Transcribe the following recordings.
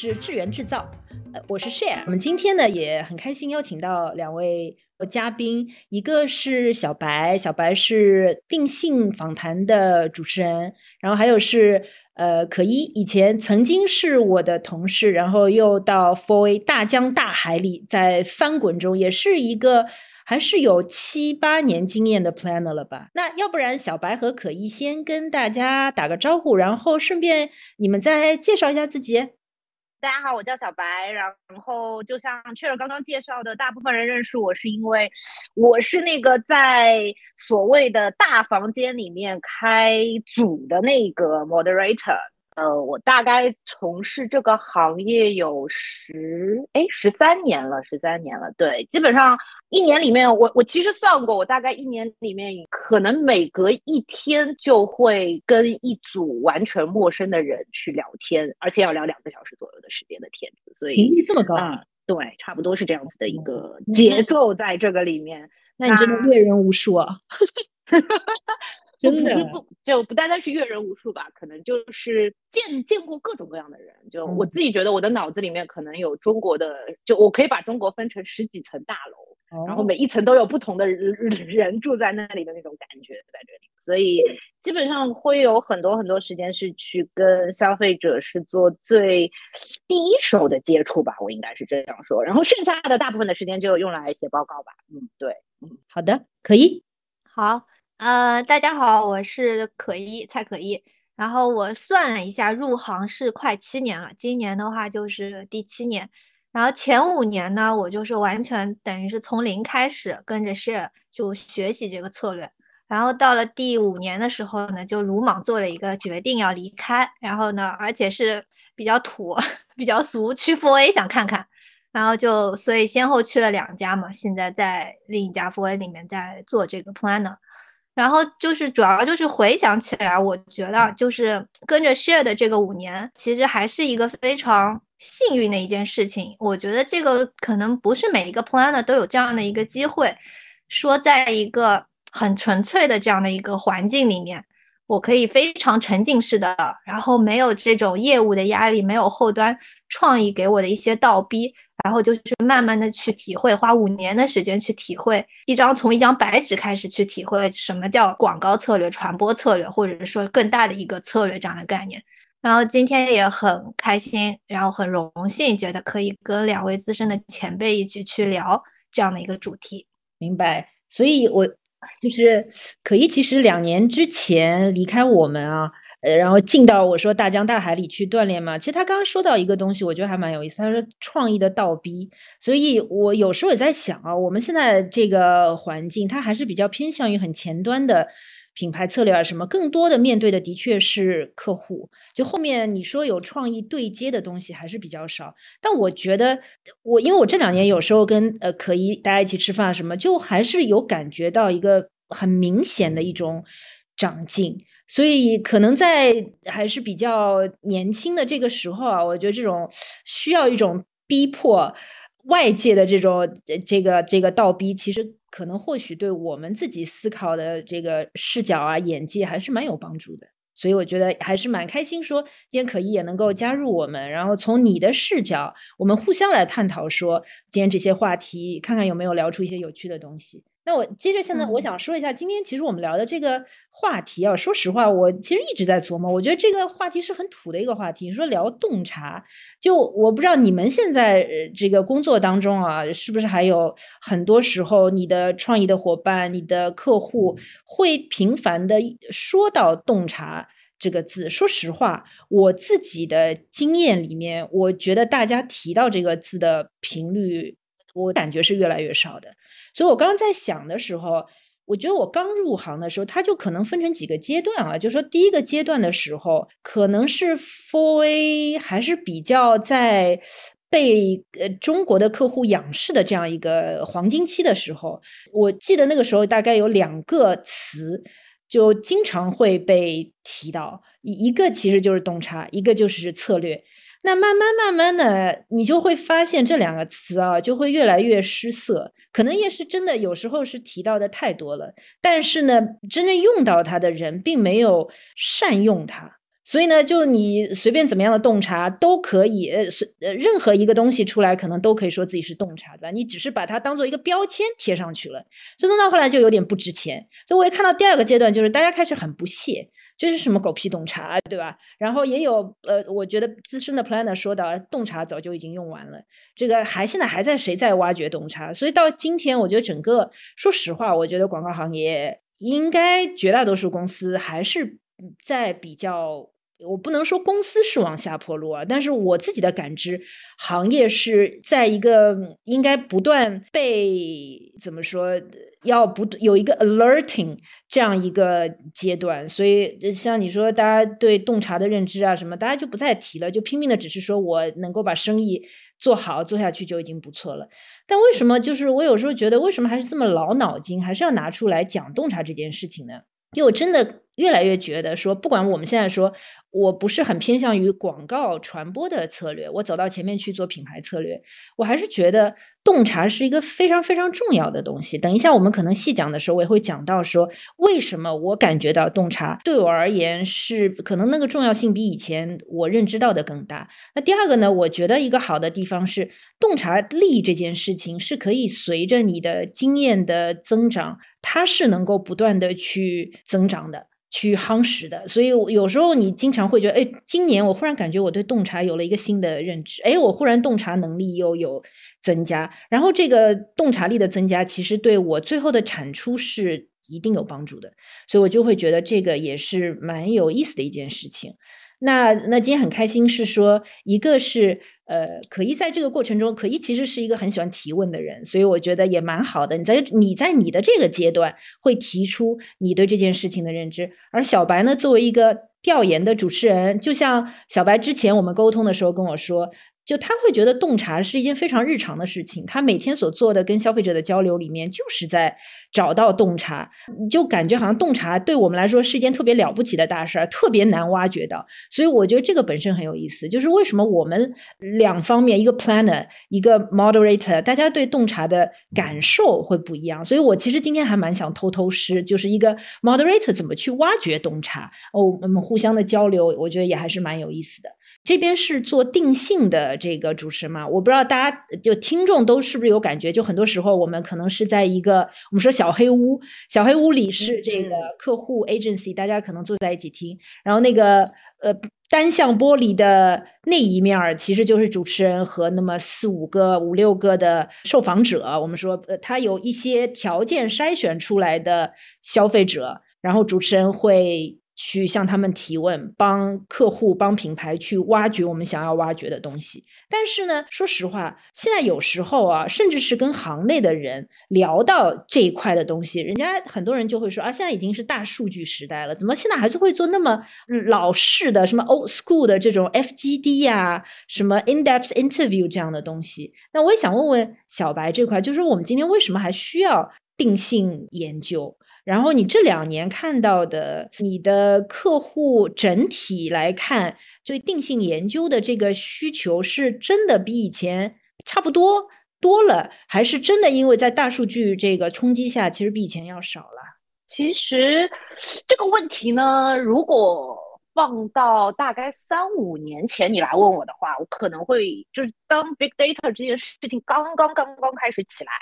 是智源制造，呃，我是 Share。我们今天呢也很开心邀请到两位嘉宾，一个是小白，小白是定性访谈的主持人，然后还有是呃可一，以前曾经是我的同事，然后又到 For A 大江大海里在翻滚中，也是一个还是有七八年经验的 planner 了吧？那要不然小白和可一先跟大家打个招呼，然后顺便你们再介绍一下自己。大家好，我叫小白。然后就像 c h e r 刚刚介绍的，大部分人认识我是因为我是那个在所谓的大房间里面开组的那个 moderator。呃，我大概从事这个行业有十哎十三年了，十三年了。对，基本上一年里面，我我其实算过，我大概一年里面可能每隔一天就会跟一组完全陌生的人去聊天，而且要聊两个小时左右的时间的天，所以频率这么高啊？对，差不多是这样子的一个节奏在这个里面。那你真的阅人无数啊！真的不就不单单是阅人无数吧，可能就是见见过各种各样的人。就我自己觉得，我的脑子里面可能有中国的，就我可以把中国分成十几层大楼，然后每一层都有不同的 人住在那里的那种感觉在这里。所以基本上会有很多很多时间是去跟消费者是做最第一手的接触吧，我应该是这样说。然后剩下的大部分的时间就用来写报告吧。嗯，对，嗯，好的，可以，好。呃，大家好，我是可一蔡可一。然后我算了一下，入行是快七年了，今年的话就是第七年。然后前五年呢，我就是完全等于是从零开始跟着 Share 就学习这个策略。然后到了第五年的时候呢，就鲁莽做了一个决定要离开。然后呢，而且是比较土、比较俗，去 For A 想看看。然后就所以先后去了两家嘛，现在在另一家 For A 里面在做这个 Planner。然后就是主要就是回想起来，我觉得就是跟着 share 的这个五年，其实还是一个非常幸运的一件事情。我觉得这个可能不是每一个 planner 都有这样的一个机会，说在一个很纯粹的这样的一个环境里面，我可以非常沉浸式的，然后没有这种业务的压力，没有后端创意给我的一些倒逼。然后就是慢慢的去体会，花五年的时间去体会一张从一张白纸开始去体会什么叫广告策略、传播策略，或者说更大的一个策略这样的概念。然后今天也很开心，然后很荣幸，觉得可以跟两位资深的前辈一起去聊这样的一个主题。明白，所以我就是可以，其实两年之前离开我们啊。呃，然后进到我说大江大海里去锻炼嘛。其实他刚刚说到一个东西，我觉得还蛮有意思。他说创意的倒逼，所以我有时候也在想啊，我们现在这个环境，它还是比较偏向于很前端的品牌策略啊什么，更多的面对的的确是客户。就后面你说有创意对接的东西还是比较少。但我觉得我因为我这两年有时候跟呃可以大家一起吃饭什么，就还是有感觉到一个很明显的一种长进。所以，可能在还是比较年轻的这个时候啊，我觉得这种需要一种逼迫外界的这种这个这个倒逼，其实可能或许对我们自己思考的这个视角啊、眼界还是蛮有帮助的。所以，我觉得还是蛮开心，说今天可一也能够加入我们，然后从你的视角，我们互相来探讨说今天这些话题，看看有没有聊出一些有趣的东西。那我接着现在我想说一下，今天其实我们聊的这个话题啊，说实话，我其实一直在琢磨，我觉得这个话题是很土的一个话题。你说聊洞察，就我不知道你们现在这个工作当中啊，是不是还有很多时候，你的创意的伙伴、你的客户会频繁的说到洞察这个字？说实话，我自己的经验里面，我觉得大家提到这个字的频率。我感觉是越来越少的，所以我刚刚在想的时候，我觉得我刚入行的时候，它就可能分成几个阶段啊。就是说第一个阶段的时候，可能是 Four A 还是比较在被呃中国的客户仰视的这样一个黄金期的时候，我记得那个时候大概有两个词就经常会被提到，一一个其实就是洞察，一个就是策略。那慢慢慢慢的，你就会发现这两个词啊，就会越来越失色。可能也是真的，有时候是提到的太多了，但是呢，真正用到它的人并没有善用它。所以呢，就你随便怎么样的洞察都可以，呃，随呃，任何一个东西出来，可能都可以说自己是洞察，对吧？你只是把它当做一个标签贴上去了，所以弄到后来就有点不值钱。所以我也看到第二个阶段，就是大家开始很不屑，这是什么狗屁洞察，对吧？然后也有，呃，我觉得资深的 planner 说到，洞察早就已经用完了，这个还现在还在谁在挖掘洞察？所以到今天，我觉得整个，说实话，我觉得广告行业应该绝大多数公司还是在比较。我不能说公司是往下坡路啊，但是我自己的感知，行业是在一个应该不断被怎么说，要不有一个 alerting 这样一个阶段，所以像你说，大家对洞察的认知啊什么，大家就不再提了，就拼命的只是说我能够把生意做好做下去就已经不错了。但为什么就是我有时候觉得，为什么还是这么老脑筋，还是要拿出来讲洞察这件事情呢？因为我真的。越来越觉得说，不管我们现在说，我不是很偏向于广告传播的策略，我走到前面去做品牌策略，我还是觉得洞察是一个非常非常重要的东西。等一下我们可能细讲的时候，我也会讲到说，为什么我感觉到洞察对我而言是可能那个重要性比以前我认知到的更大。那第二个呢，我觉得一个好的地方是，洞察力这件事情是可以随着你的经验的增长，它是能够不断的去增长的。去夯实的，所以有时候你经常会觉得，哎，今年我忽然感觉我对洞察有了一个新的认知，哎，我忽然洞察能力又有增加，然后这个洞察力的增加，其实对我最后的产出是一定有帮助的，所以我就会觉得这个也是蛮有意思的一件事情。那那今天很开心，是说一个是呃，可一在这个过程中，可一其实是一个很喜欢提问的人，所以我觉得也蛮好的。你在你在你的这个阶段会提出你对这件事情的认知，而小白呢，作为一个调研的主持人，就像小白之前我们沟通的时候跟我说。就他会觉得洞察是一件非常日常的事情，他每天所做的跟消费者的交流里面，就是在找到洞察，就感觉好像洞察对我们来说是一件特别了不起的大事儿，特别难挖掘到。所以我觉得这个本身很有意思，就是为什么我们两方面，一个 planner，一个 moderator，大家对洞察的感受会不一样。所以我其实今天还蛮想偷偷师，就是一个 moderator 怎么去挖掘洞察哦，我们互相的交流，我觉得也还是蛮有意思的。这边是做定性的这个主持嘛？我不知道大家就听众都是不是有感觉？就很多时候我们可能是在一个我们说小黑屋，小黑屋里是这个客户 agency，大家可能坐在一起听，然后那个呃单向玻璃的那一面儿其实就是主持人和那么四五个、五六个的受访者。我们说呃，他有一些条件筛选出来的消费者，然后主持人会。去向他们提问，帮客户、帮品牌去挖掘我们想要挖掘的东西。但是呢，说实话，现在有时候啊，甚至是跟行内的人聊到这一块的东西，人家很多人就会说啊，现在已经是大数据时代了，怎么现在还是会做那么老式的、什么 old school 的这种 FGD 呀、什么 in-depth interview 这样的东西？那我也想问问小白这块，就是我们今天为什么还需要定性研究？然后你这两年看到的，你的客户整体来看，对定性研究的这个需求是真的比以前差不多多了，还是真的因为在大数据这个冲击下，其实比以前要少了？其实这个问题呢，如果放到大概三五年前你来问我的话，我可能会就是当 big data 这件事情刚刚刚刚开始起来。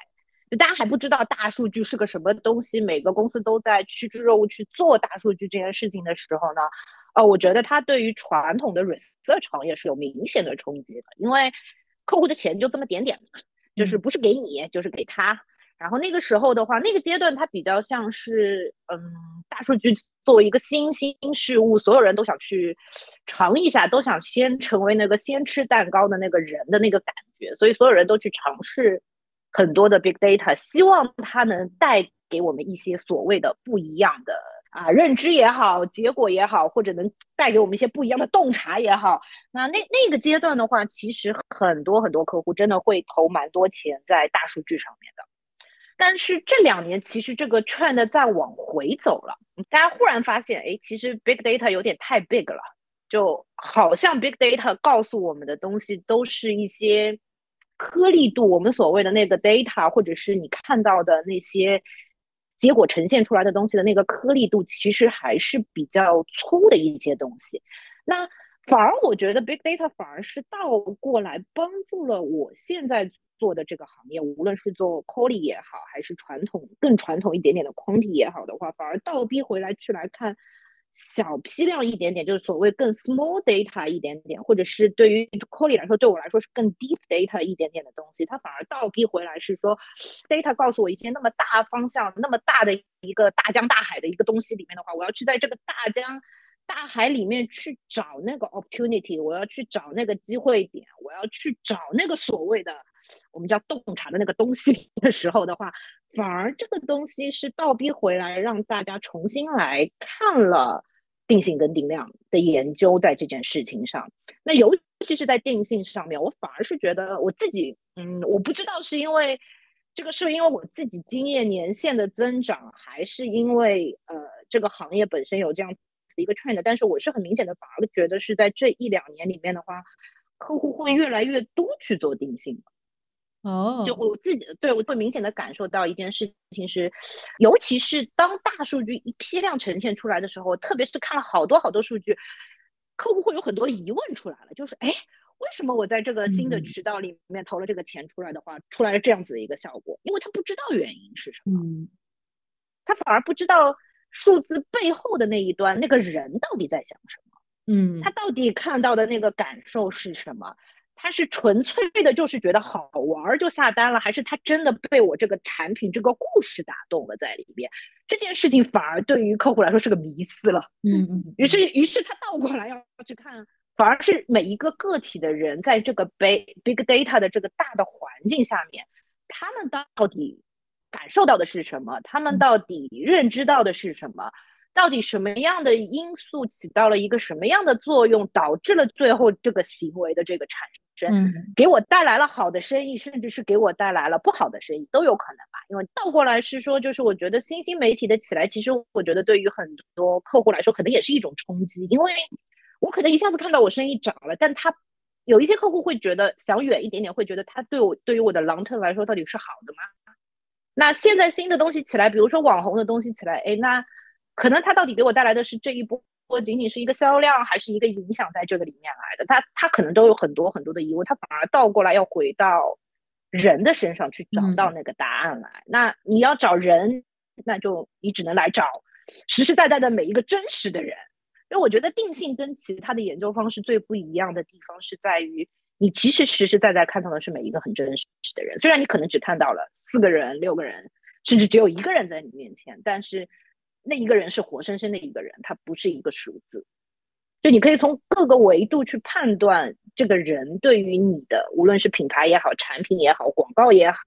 就大家还不知道大数据是个什么东西，每个公司都在趋之若鹜去做大数据这件事情的时候呢，呃，我觉得它对于传统的 research 行业是有明显的冲击的，因为客户的钱就这么点点嘛，就是不是给你就是给他。然后那个时候的话，那个阶段它比较像是，嗯，大数据作为一个新兴事物，所有人都想去尝一下，都想先成为那个先吃蛋糕的那个人的那个感觉，所以所有人都去尝试。很多的 big data，希望它能带给我们一些所谓的不一样的啊认知也好，结果也好，或者能带给我们一些不一样的洞察也好。那那那个阶段的话，其实很多很多客户真的会投蛮多钱在大数据上面的。但是这两年其实这个 trend 在往回走了，大家忽然发现，哎，其实 big data 有点太 big 了，就好像 big data 告诉我们的东西都是一些。颗粒度，我们所谓的那个 data，或者是你看到的那些结果呈现出来的东西的那个颗粒度，其实还是比较粗的一些东西。那反而我觉得 big data 反而是倒过来帮助了我现在做的这个行业，无论是做 quality 也好，还是传统更传统一点点的 quantity 也好的话，反而倒逼回来去来看。小批量一点点，就是所谓更 small data 一点点，或者是对于 Colly 来说，对我来说是更 deep data 一点点的东西，它反而倒逼回来是说，data 告诉我一些那么大方向、那么大的一个大江大海的一个东西里面的话，我要去在这个大江大海里面去找那个 opportunity，我要去找那个机会点，我要去找那个所谓的我们叫洞察的那个东西 的时候的话。反而这个东西是倒逼回来，让大家重新来看了定性跟定量的研究在这件事情上。那尤其是在定性上面，我反而是觉得我自己，嗯，我不知道是因为这个是因为我自己经验年限的增长，还是因为呃这个行业本身有这样的一个 trend。但是我是很明显的，反而觉得是在这一两年里面的话，客户会越来越多去做定性。哦，就我自己对我会明显的感受到一件事情是，尤其是当大数据一批量呈现出来的时候，特别是看了好多好多数据，客户会有很多疑问出来了，就是哎，为什么我在这个新的渠道里面投了这个钱出来的话，出来了这样子的一个效果？因为他不知道原因是什么，他反而不知道数字背后的那一端那个人到底在想什么，嗯，他到底看到的那个感受是什么？他是纯粹的，就是觉得好玩就下单了，还是他真的被我这个产品这个故事打动了在里边？这件事情反而对于客户来说是个迷思了。嗯嗯。于是，于是他倒过来要去看，反而是每一个个体的人在这个 big big data 的这个大的环境下面，他们到底感受到的是什么？他们到底认知到的是什么？到底什么样的因素起到了一个什么样的作用，导致了最后这个行为的这个产生，给我带来了好的生意，甚至是给我带来了不好的生意都有可能吧？因为倒过来是说，就是我觉得新兴媒体的起来，其实我觉得对于很多客户来说，可能也是一种冲击，因为我可能一下子看到我生意涨了，但他有一些客户会觉得想远一点点，会觉得他对我对于我的 long term 来说到底是好的吗？那现在新的东西起来，比如说网红的东西起来，哎，那。可能它到底给我带来的是这一波，或仅仅是一个销量，还是一个影响在这个里面来的？他他可能都有很多很多的疑问，他反而倒过来要回到人的身上去找到那个答案来。那你要找人，那就你只能来找实实在在的每一个真实的人。因为我觉得定性跟其他的研究方式最不一样的地方是在于，你其实实实在在看到的是每一个很真实的人。虽然你可能只看到了四个人、六个人，甚至只有一个人在你面前，但是。那一个人是活生生的一个人，他不是一个数字。就你可以从各个维度去判断这个人对于你的，无论是品牌也好、产品也好、广告也好，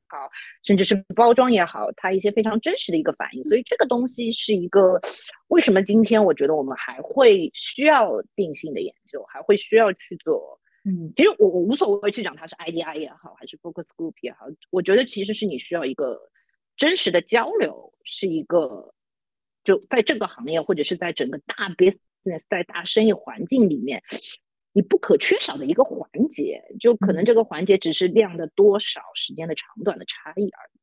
甚至是包装也好，他一些非常真实的一个反应。所以这个东西是一个为什么今天我觉得我们还会需要定性的研究，还会需要去做。嗯，其实我我无所谓去讲它是 IDI 也好，还是 Focus Group 也好，我觉得其实是你需要一个真实的交流，是一个。就在这个行业，或者是在整个大 business 在大生意环境里面，你不可缺少的一个环节，就可能这个环节只是量的多少、时间的长短的差异而已。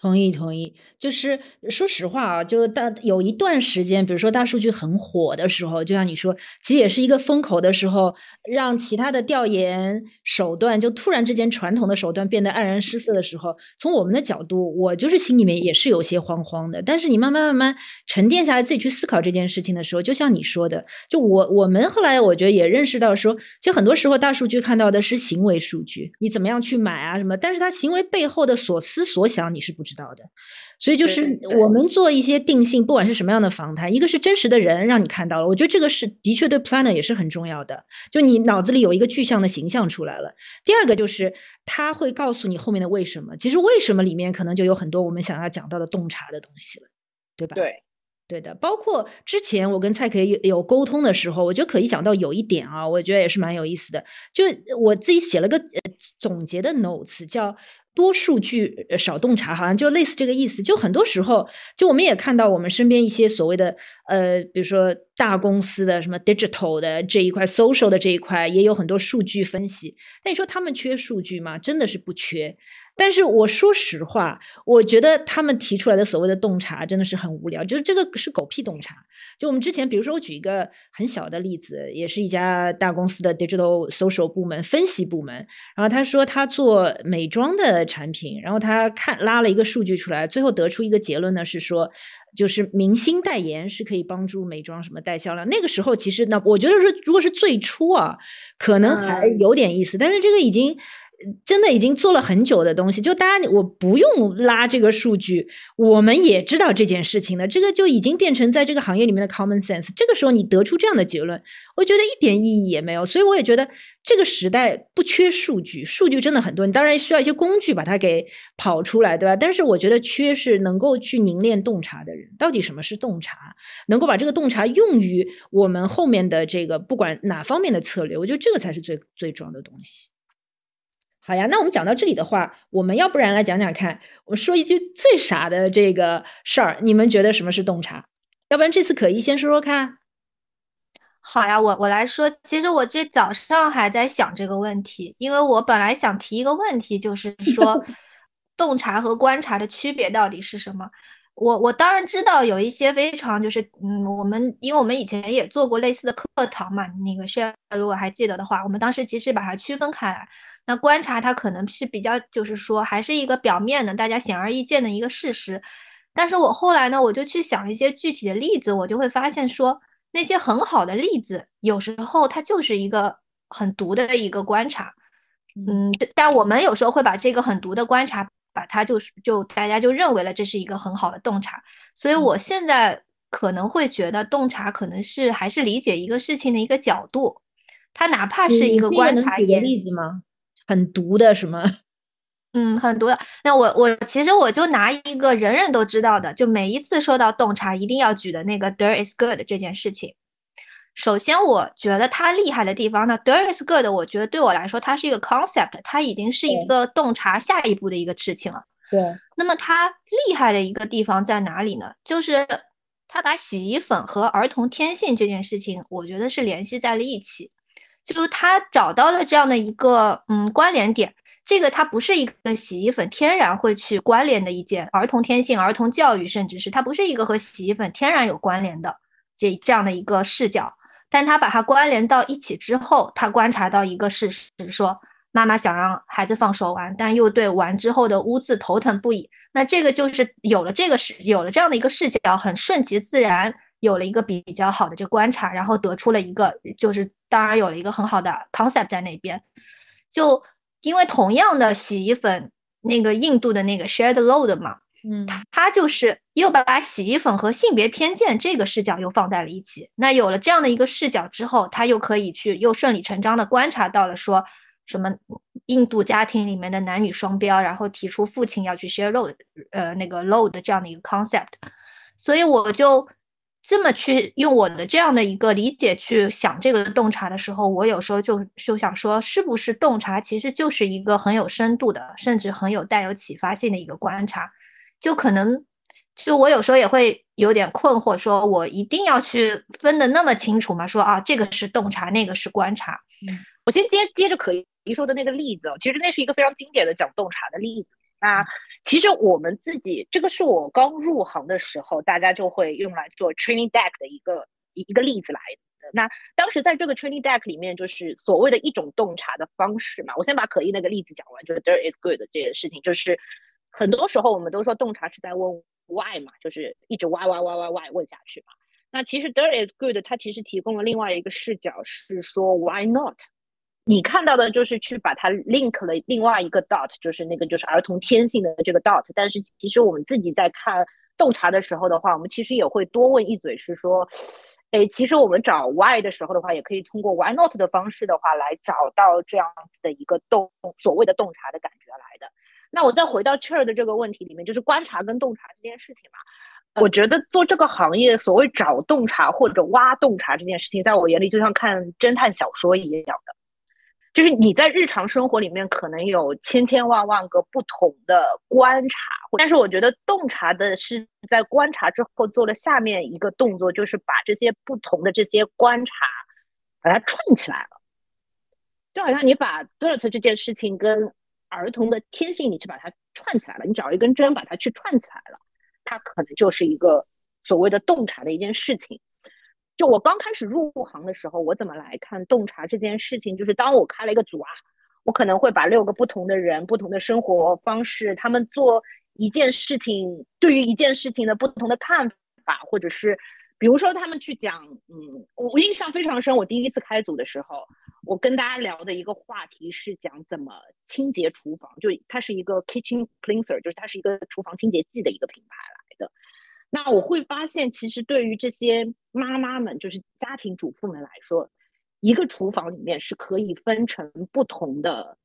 同意，同意。就是说实话啊，就大有一段时间，比如说大数据很火的时候，就像你说，其实也是一个风口的时候，让其他的调研手段就突然之间传统的手段变得黯然失色的时候，从我们的角度，我就是心里面也是有些慌慌的。但是你慢慢慢慢沉淀下来，自己去思考这件事情的时候，就像你说的，就我我们后来我觉得也认识到说，就很多时候大数据看到的是行为数据，你怎么样去买啊什么，但是他行为背后的所思所想你是不。知道的，所以就是我们做一些定性，不管是什么样的访谈，一个是真实的人让你看到了，我觉得这个是的确对 planner 也是很重要的，就你脑子里有一个具象的形象出来了。第二个就是他会告诉你后面的为什么，其实为什么里面可能就有很多我们想要讲到的洞察的东西了，对吧？对。对的，包括之前我跟蔡可以有沟通的时候，我觉得可以讲到有一点啊，我觉得也是蛮有意思的。就我自己写了个总结的 notes，叫多数据少洞察，好像就类似这个意思。就很多时候，就我们也看到我们身边一些所谓的呃，比如说大公司的什么 digital 的这一块，social 的这一块，也有很多数据分析。但你说他们缺数据吗？真的是不缺。但是我说实话，我觉得他们提出来的所谓的洞察真的是很无聊，就是这个是狗屁洞察。就我们之前，比如说我举一个很小的例子，也是一家大公司的 digital social 部门分析部门，然后他说他做美妆的产品，然后他看拉了一个数据出来，最后得出一个结论呢，是说就是明星代言是可以帮助美妆什么带销量。那个时候其实呢，我觉得是如果是最初啊，可能还有点意思，但是这个已经。真的已经做了很久的东西，就大家我不用拉这个数据，我们也知道这件事情的，这个就已经变成在这个行业里面的 common sense。这个时候你得出这样的结论，我觉得一点意义也没有。所以我也觉得这个时代不缺数据，数据真的很多，你当然需要一些工具把它给跑出来，对吧？但是我觉得缺是能够去凝练洞察的人。到底什么是洞察？能够把这个洞察用于我们后面的这个不管哪方面的策略，我觉得这个才是最最重要的东西。好呀，那我们讲到这里的话，我们要不然来讲讲看，我说一句最傻的这个事儿，你们觉得什么是洞察？要不然这次可一先说说看。好呀，我我来说，其实我这早上还在想这个问题，因为我本来想提一个问题，就是说 洞察和观察的区别到底是什么？我我当然知道有一些非常就是嗯，我们因为我们以前也做过类似的课堂嘛，那个 share 如果还记得的话，我们当时其实把它区分开来。那观察它可能是比较，就是说还是一个表面的，大家显而易见的一个事实。但是我后来呢，我就去想一些具体的例子，我就会发现说，那些很好的例子，有时候它就是一个很毒的一个观察。嗯，但我们有时候会把这个很毒的观察，把它就是就大家就认为了这是一个很好的洞察。所以我现在可能会觉得洞察可能是还是理解一个事情的一个角度，它哪怕是一个观察，也例子吗？很毒的什么？嗯，很毒的。那我我其实我就拿一个人人都知道的，就每一次说到洞察一定要举的那个 “there is good” 这件事情。首先，我觉得它厉害的地方呢，“there is good”，我觉得对我来说它是一个 concept，它已经是一个洞察下一步的一个事情了。对。那么它厉害的一个地方在哪里呢？就是它把洗衣粉和儿童天性这件事情，我觉得是联系在了一起。就他找到了这样的一个嗯关联点，这个它不是一个洗衣粉天然会去关联的一件儿童天性、儿童教育，甚至是它不是一个和洗衣粉天然有关联的这这样的一个视角，但他把它关联到一起之后，他观察到一个事实，说妈妈想让孩子放手玩，但又对玩之后的污渍头疼不已，那这个就是有了这个视有了这样的一个视角，很顺其自然。有了一个比较好的这观察，然后得出了一个，就是当然有了一个很好的 concept 在那边。就因为同样的洗衣粉，那个印度的那个 shared load 嘛，嗯，它就是又把洗衣粉和性别偏见这个视角又放在了一起。那有了这样的一个视角之后，他又可以去又顺理成章的观察到了说什么印度家庭里面的男女双标，然后提出父亲要去 share load，呃，那个 load 这样的一个 concept。所以我就。这么去用我的这样的一个理解去想这个洞察的时候，我有时候就就想说，是不是洞察其实就是一个很有深度的，甚至很有带有启发性的一个观察？就可能，就我有时候也会有点困惑，说我一定要去分的那么清楚吗？说啊，这个是洞察，那个是观察。嗯，我先接接着可以说的那个例子，其实那是一个非常经典的讲洞察的例子。那其实我们自己，这个是我刚入行的时候，大家就会用来做 training deck 的一个一一个例子来的。那当时在这个 training deck 里面，就是所谓的一种洞察的方式嘛。我先把可意那个例子讲完，就是 there is good 这件事情，就是很多时候我们都说洞察是在问 why 嘛，就是一直 why why why why why 问下去嘛。那其实 there is good 它其实提供了另外一个视角，是说 why not。你看到的就是去把它 link 了另外一个 dot，就是那个就是儿童天性的这个 dot。但是其实我们自己在看洞察的时候的话，我们其实也会多问一嘴，是说，哎，其实我们找 why 的时候的话，也可以通过 why not 的方式的话来找到这样子的一个洞，所谓的洞察的感觉来的。那我再回到 c h e r 的这个问题里面，就是观察跟洞察这件事情嘛，我觉得做这个行业，所谓找洞察或者挖洞察这件事情，在我眼里就像看侦探小说一样的。就是你在日常生活里面可能有千千万万个不同的观察，但是我觉得洞察的是在观察之后做了下面一个动作，就是把这些不同的这些观察把它串起来了，就好像你把 dirt 这件事情跟儿童的天性，你去把它串起来了，你找一根针把它去串起来了，它可能就是一个所谓的洞察的一件事情。就我刚开始入行的时候，我怎么来看洞察这件事情？就是当我开了一个组啊，我可能会把六个不同的人、不同的生活方式，他们做一件事情，对于一件事情的不同的看法，或者是比如说他们去讲，嗯，我印象非常深，我第一次开组的时候，我跟大家聊的一个话题是讲怎么清洁厨房，就它是一个 kitchen cleanser，就是它是一个厨房清洁剂的一个品牌来的。那我会发现，其实对于这些妈妈们，就是家庭主妇们来说，一个厨房里面是可以分成不同的、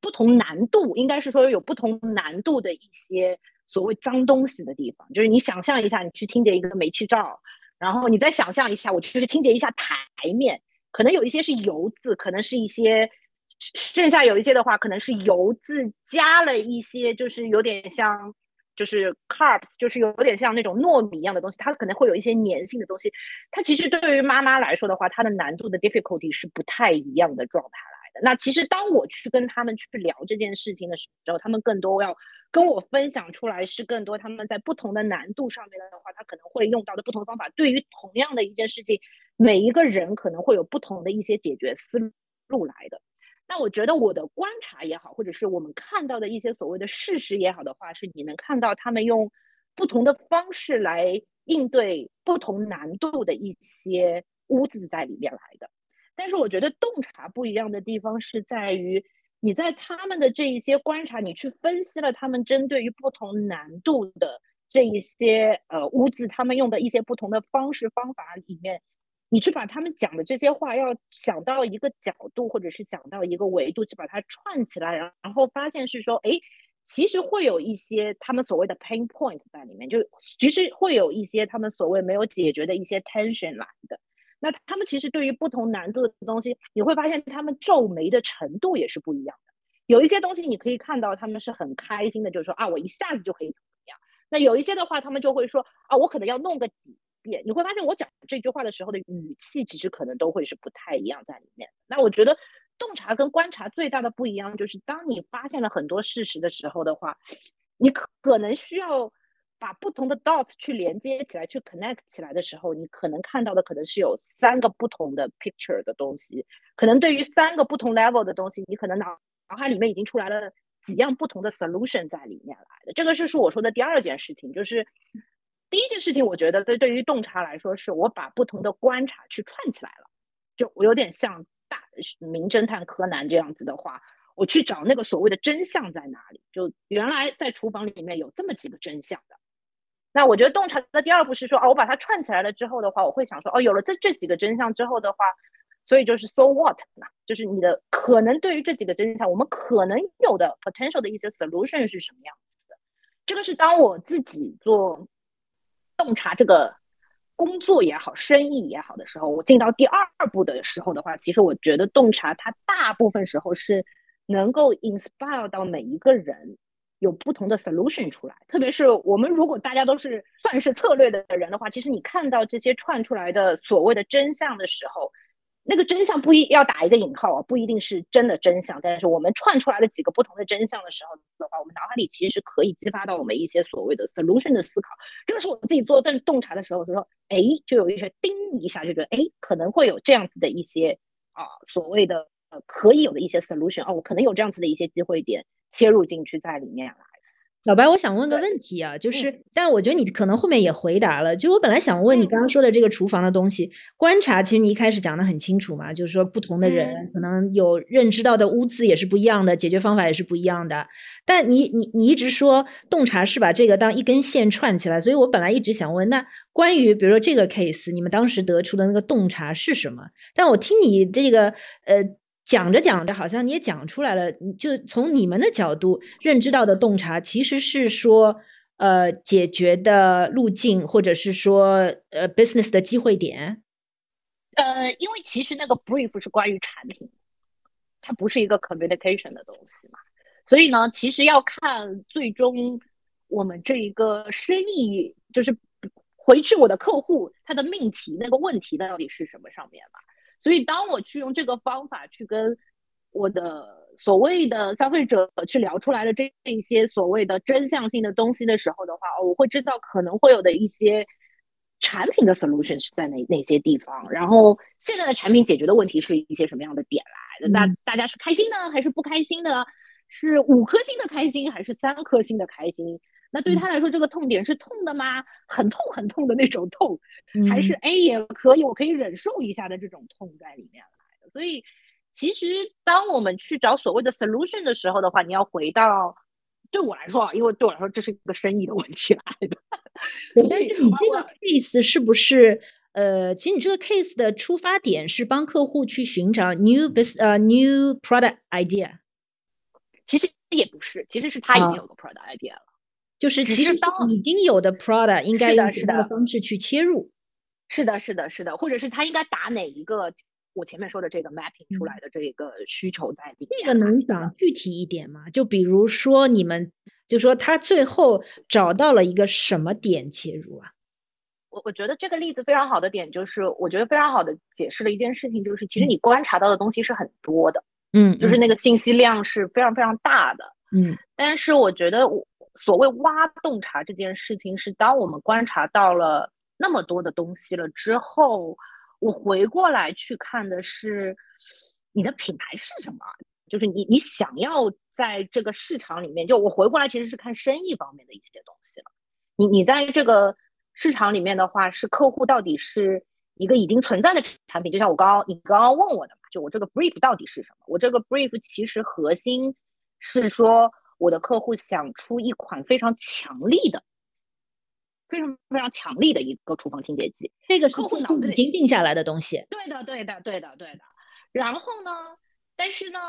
不同难度，应该是说有不同难度的一些所谓脏东西的地方。就是你想象一下，你去清洁一个煤气灶，然后你再想象一下，我就是清洁一下台面，可能有一些是油渍，可能是一些，剩下有一些的话，可能是油渍加了一些，就是有点像。就是 carbs，就是有点像那种糯米一样的东西，它可能会有一些粘性的东西。它其实对于妈妈来说的话，它的难度的 difficulty 是不太一样的状态来的。那其实当我去跟他们去聊这件事情的时候，他们更多要跟我分享出来是更多他们在不同的难度上面的话，他可能会用到的不同方法。对于同样的一件事情，每一个人可能会有不同的一些解决思路来的。那我觉得我的观察也好，或者是我们看到的一些所谓的事实也好的话，是你能看到他们用不同的方式来应对不同难度的一些污渍在里面来的。但是我觉得洞察不一样的地方是在于，你在他们的这一些观察，你去分析了他们针对于不同难度的这一些呃污渍，他们用的一些不同的方式方法里面。你去把他们讲的这些话，要想到一个角度，或者是讲到一个维度，去把它串起来，然后发现是说，哎，其实会有一些他们所谓的 pain point 在里面，就其实会有一些他们所谓没有解决的一些 tension 来的。那他们其实对于不同难度的东西，你会发现他们皱眉的程度也是不一样的。有一些东西你可以看到他们是很开心的，就是说啊，我一下子就可以怎么样。那有一些的话，他们就会说啊，我可能要弄个几。你会发现，我讲这句话的时候的语气，其实可能都会是不太一样在里面。那我觉得，洞察跟观察最大的不一样，就是当你发现了很多事实的时候的话，你可能需要把不同的 dot 去连接起来，去 connect 起来的时候，你可能看到的可能是有三个不同的 picture 的东西。可能对于三个不同 level 的东西，你可能脑脑海里面已经出来了几样不同的 solution 在里面来的。这个就是我说的第二件事情，就是。第一件事情，我觉得这对于洞察来说，是我把不同的观察去串起来了，就我有点像大名侦探柯南这样子的话，我去找那个所谓的真相在哪里。就原来在厨房里面有这么几个真相的。那我觉得洞察的第二步是说，哦，我把它串起来了之后的话，我会想说，哦，有了这这几个真相之后的话，所以就是 so what 呢？就是你的可能对于这几个真相，我们可能有的 potential 的一些 solution 是什么样子的？这个是当我自己做。洞察这个工作也好，生意也好的时候，我进到第二步的时候的话，其实我觉得洞察它大部分时候是能够 inspire 到每一个人有不同的 solution 出来。特别是我们如果大家都是算是策略的人的话，其实你看到这些串出来的所谓的真相的时候。那个真相不一要打一个引号啊，不一定是真的真相。但是我们串出来了几个不同的真相的时候的话，我们脑海里其实可以激发到我们一些所谓的 solution 的思考。这个是我自己做洞洞察的时候，就说，哎，就有一些叮一下，就觉得，哎，可能会有这样子的一些啊，所谓的呃可以有的一些 solution 哦，我可能有这样子的一些机会点切入进去在里面了。小白，我想问个问题啊，就是，但我觉得你可能后面也回答了。就我本来想问你刚刚说的这个厨房的东西，观察，其实你一开始讲的很清楚嘛，就是说不同的人可能有认知到的污渍也是不一样的，解决方法也是不一样的。但你你你一直说洞察是把这个当一根线串起来，所以我本来一直想问，那关于比如说这个 case，你们当时得出的那个洞察是什么？但我听你这个呃。讲着讲着，好像你也讲出来了。就从你们的角度认知到的洞察，其实是说，呃，解决的路径，或者是说，呃，business 的机会点。呃，因为其实那个 brief 是关于产品，它不是一个 communication 的东西嘛。所以呢，其实要看最终我们这一个生意，就是回去我的客户他的命题那个问题到底是什么上面嘛。所以，当我去用这个方法去跟我的所谓的消费者去聊出来的这一些所谓的真相性的东西的时候的话，我会知道可能会有的一些产品的 solution 是在哪哪些地方，然后现在的产品解决的问题是一些什么样的点来的？那大家是开心呢还是不开心的？是五颗星的开心还是三颗星的开心？那对他来说，这个痛点是痛的吗？很痛很痛的那种痛，还是 A 也可以，我可以忍受一下的这种痛在里面来的。所以，其实当我们去找所谓的 solution 的时候的话，你要回到对我来说啊，因为对我来说这是一个生意的问题来的。所以你这个 case 是不是呃，其实你这个 case 的出发点是帮客户去寻找 new business 呃 new product idea？其实也不是，其实是他已经有个 product idea 了。就是其实当已经有的 product 应该用什么方式去切入？是的，是的，是的，或者是他应该打哪一个我前面说的这个 mapping 出来的这个需求在里面？这个能讲具体一点吗？就比如说你们，就说他最后找到了一个什么点切入啊？我我觉得这个例子非常好的点就是，我觉得非常好的解释了一件事情，就是其实你观察到的东西是很多的，嗯，就是那个信息量是非常非常大的，嗯，但是我觉得我。所谓挖洞察这件事情，是当我们观察到了那么多的东西了之后，我回过来去看的是你的品牌是什么，就是你你想要在这个市场里面，就我回过来其实是看生意方面的一些东西了。你你在这个市场里面的话，是客户到底是一个已经存在的产品，就像我刚刚你刚刚问我的嘛，就我这个 brief 到底是什么？我这个 brief 其实核心是说。我的客户想出一款非常强力的、非常非常强力的一个厨房清洁剂，这个是客户脑子已经定下来的东西。对的，对的，对的，对的。然后呢，但是呢，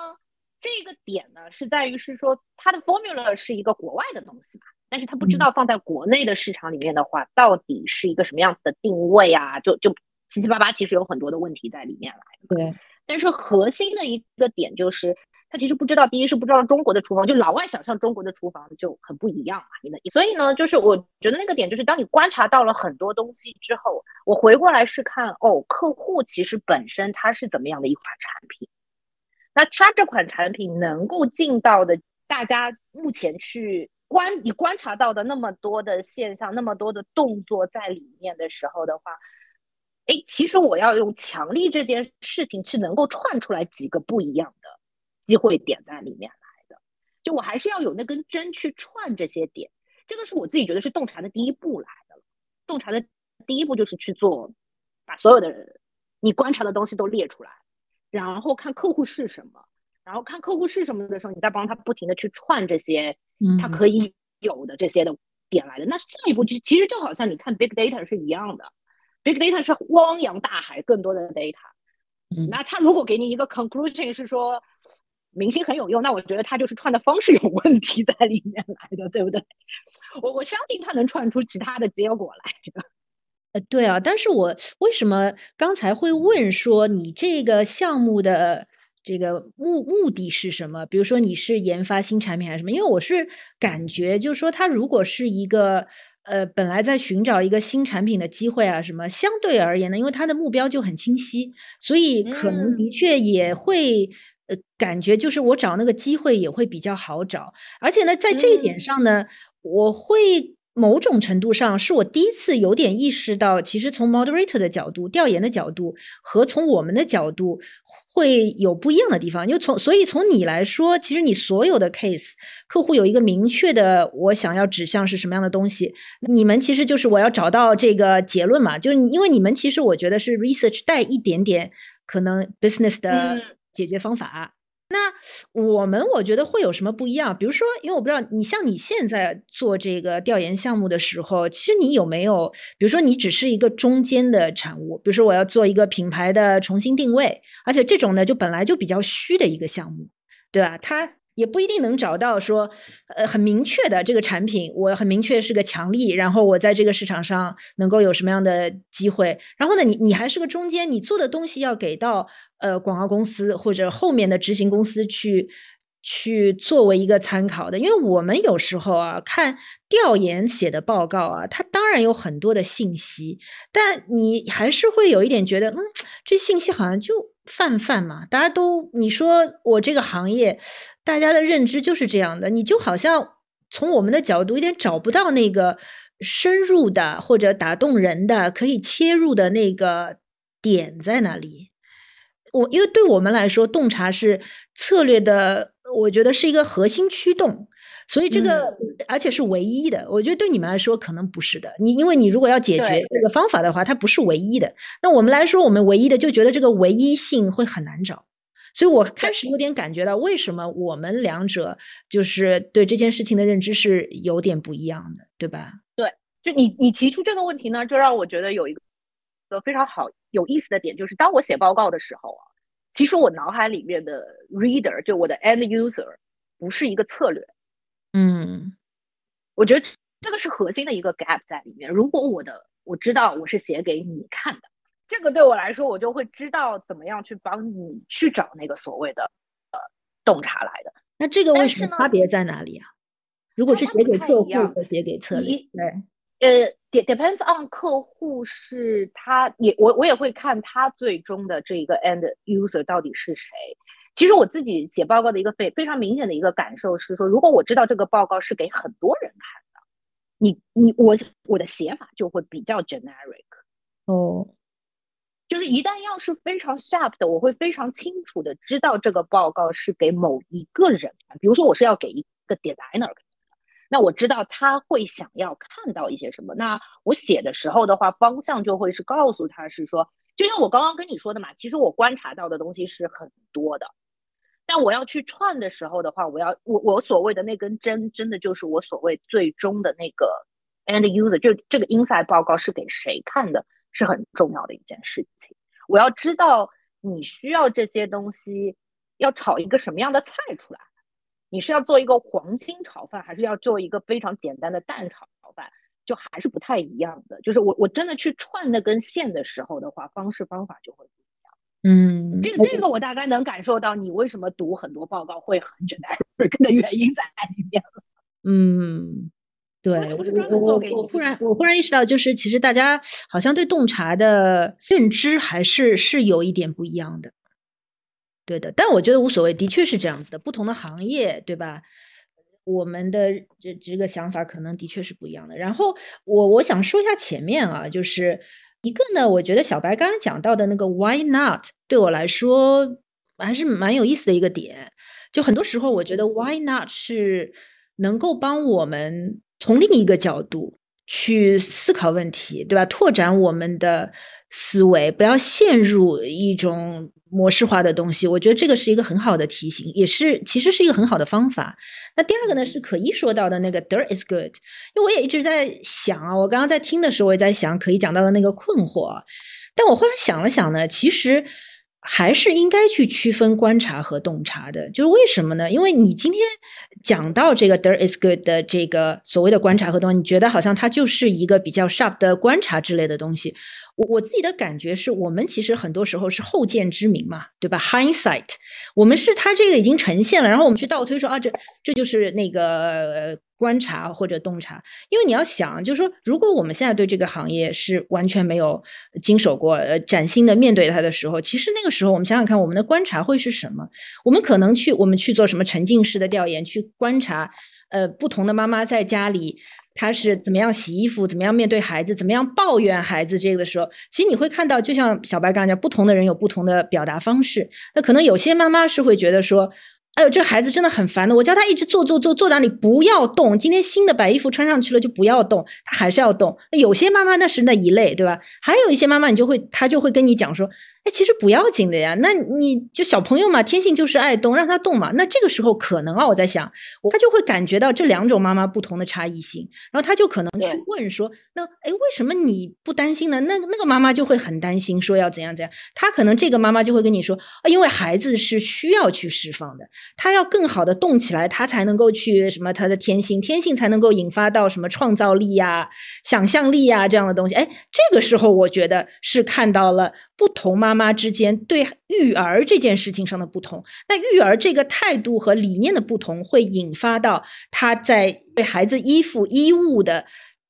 这个点呢是在于是说，它的 formula 是一个国外的东西嘛，但是他不知道放在国内的市场里面的话，到底是一个什么样子的定位啊？就就七七八八，其实有很多的问题在里面来。对，但是核心的一个点就是。他其实不知道，第一是不知道中国的厨房，就老外想象中国的厨房就很不一样嘛。所以呢，就是我觉得那个点就是，当你观察到了很多东西之后，我回过来是看哦，客户其实本身他是怎么样的一款产品，那他这款产品能够进到的大家目前去观你观察到的那么多的现象，那么多的动作在里面的时候的话，哎，其实我要用强力这件事情是能够串出来几个不一样的。机会点在里面来的，就我还是要有那根针去串这些点，这个是我自己觉得是洞察的第一步来的。洞察的第一步就是去做，把所有的你观察的东西都列出来，然后看客户是什么，然后看客户是什么的时候，你再帮他不停的去串这些他可以有的这些的点来的。那下一步就其实就好像你看 big data 是一样的，big data 是汪洋大海更多的 data，那他如果给你一个 conclusion 是说。明星很有用，那我觉得他就是串的方式有问题在里面来的，对不对？我我相信他能串出其他的结果来的。呃，对啊，但是我为什么刚才会问说你这个项目的这个目目的是什么？比如说你是研发新产品还是什么？因为我是感觉就是说，他如果是一个呃本来在寻找一个新产品的机会啊什么，相对而言呢，因为他的目标就很清晰，所以可能的确也会。呃，感觉就是我找那个机会也会比较好找，而且呢，在这一点上呢，我会某种程度上是我第一次有点意识到，其实从 moderator 的角度、调研的角度和从我们的角度会有不一样的地方。就从所以从你来说，其实你所有的 case 客户有一个明确的我想要指向是什么样的东西，你们其实就是我要找到这个结论嘛，就是因为你们其实我觉得是 research 带一点点可能 business 的。解决方法，那我们我觉得会有什么不一样？比如说，因为我不知道你像你现在做这个调研项目的时候，其实你有没有，比如说你只是一个中间的产物，比如说我要做一个品牌的重新定位，而且这种呢就本来就比较虚的一个项目，对吧？它。也不一定能找到说，呃，很明确的这个产品，我很明确是个强力，然后我在这个市场上能够有什么样的机会。然后呢，你你还是个中间，你做的东西要给到呃广告公司或者后面的执行公司去去作为一个参考的，因为我们有时候啊看调研写的报告啊，它当然有很多的信息，但你还是会有一点觉得，嗯，这信息好像就泛泛嘛。大家都你说我这个行业，大家的认知就是这样的，你就好像从我们的角度有点找不到那个深入的或者打动人的可以切入的那个点在哪里。我因为对我们来说，洞察是策略的。我觉得是一个核心驱动，所以这个而且是唯一的。我觉得对你们来说可能不是的。你因为你如果要解决这个方法的话，它不是唯一的。那我们来说，我们唯一的就觉得这个唯一性会很难找。所以我开始有点感觉到，为什么我们两者就是对这件事情的认知是有点不一样的，对吧？对，就你你提出这个问题呢，就让我觉得有一个非常好有意思的点，就是当我写报告的时候啊。其实我脑海里面的 reader 就我的 end user 不是一个策略，嗯，我觉得这个是核心的一个 gap 在里面。如果我的我知道我是写给你看的，这个对我来说，我就会知道怎么样去帮你去找那个所谓的呃洞察来的。那这个为什么差别在哪里啊？如果是写给客户和写给策略，对。呃，depends on 客户是他也我我也会看他最终的这一个 end user 到底是谁。其实我自己写报告的一个非非常明显的一个感受是说，如果我知道这个报告是给很多人看的，你你我我的写法就会比较 generic。哦，就是一旦要是非常 sharp 的，我会非常清楚的知道这个报告是给某一个人看，比如说我是要给一个 designer。那我知道他会想要看到一些什么。那我写的时候的话，方向就会是告诉他是说，就像我刚刚跟你说的嘛，其实我观察到的东西是很多的。但我要去串的时候的话，我要我我所谓的那根针，真的就是我所谓最终的那个 end user，就这个 inside 报告是给谁看的，是很重要的一件事情。我要知道你需要这些东西，要炒一个什么样的菜出来。你是要做一个黄金炒饭，还是要做一个非常简单的蛋炒饭？就还是不太一样的。就是我我真的去串那根线的时候的话，方式方法就会。嗯，这个这个我大概能感受到你为什么读很多报告会很简单的原因在里面了。嗯，对，我我我忽然我忽然意识到，就是其实大家好像对洞察的认知还是是有一点不一样的。对的，但我觉得无所谓，的确是这样子的。不同的行业，对吧？我们的这这个想法可能的确是不一样的。然后我我想说一下前面啊，就是一个呢，我觉得小白刚刚讲到的那个 “why not” 对我来说还是蛮有意思的一个点。就很多时候，我觉得 “why not” 是能够帮我们从另一个角度去思考问题，对吧？拓展我们的思维，不要陷入一种。模式化的东西，我觉得这个是一个很好的提醒，也是其实是一个很好的方法。那第二个呢，是可一说到的那个 “dirt is good”，因为我也一直在想啊，我刚刚在听的时候，我也在想可一讲到的那个困惑。但我后来想了想呢，其实还是应该去区分观察和洞察的。就是为什么呢？因为你今天讲到这个 there is good” 的这个所谓的观察和东西，你觉得好像它就是一个比较 sharp 的观察之类的东西。我我自己的感觉是我们其实很多时候是后见之明嘛，对吧？Hindsight，我们是它这个已经呈现了，然后我们去倒推说啊，这这就是那个观察或者洞察。因为你要想，就是说，如果我们现在对这个行业是完全没有经手过，呃，崭新的面对它的时候，其实那个时候我们想想看，我们的观察会是什么？我们可能去我们去做什么沉浸式的调研，去观察，呃，不同的妈妈在家里。她是怎么样洗衣服，怎么样面对孩子，怎么样抱怨孩子？这个的时候，其实你会看到，就像小白刚才讲，不同的人有不同的表达方式。那可能有些妈妈是会觉得说。哎呦，这孩子真的很烦的，我叫他一直坐坐坐坐那里不要动。今天新的白衣服穿上去了就不要动，他还是要动。有些妈妈那是那一类，对吧？还有一些妈妈，你就会他就会跟你讲说，哎，其实不要紧的呀。那你就小朋友嘛，天性就是爱动，让他动嘛。那这个时候可能啊，我在想，他就会感觉到这两种妈妈不同的差异性，然后他就可能去问说，那哎，为什么你不担心呢？那那个妈妈就会很担心，说要怎样怎样。他可能这个妈妈就会跟你说，啊，因为孩子是需要去释放的。他要更好的动起来，他才能够去什么他的天性，天性才能够引发到什么创造力呀、想象力呀这样的东西。哎，这个时候我觉得是看到了不同妈妈之间对育儿这件事情上的不同。那育儿这个态度和理念的不同，会引发到他在对孩子衣服衣物的。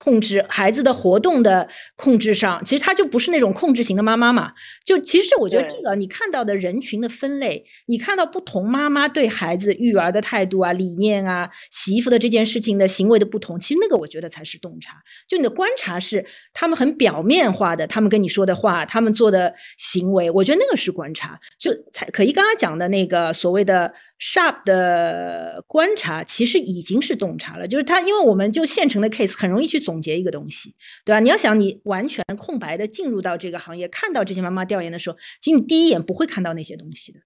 控制孩子的活动的控制上，其实他就不是那种控制型的妈妈嘛。就其实我觉得这个，你看到的人群的分类，你看到不同妈妈对孩子育儿的态度啊、理念啊、洗衣服的这件事情的行为的不同，其实那个我觉得才是洞察。就你的观察是他们很表面化的，他们跟你说的话，他们做的行为，我觉得那个是观察。就才可以刚刚讲的那个所谓的。sharp 的观察其实已经是洞察了，就是他，因为我们就现成的 case 很容易去总总结一个东西，对吧？你要想你完全空白的进入到这个行业，看到这些妈妈调研的时候，其实你第一眼不会看到那些东西的。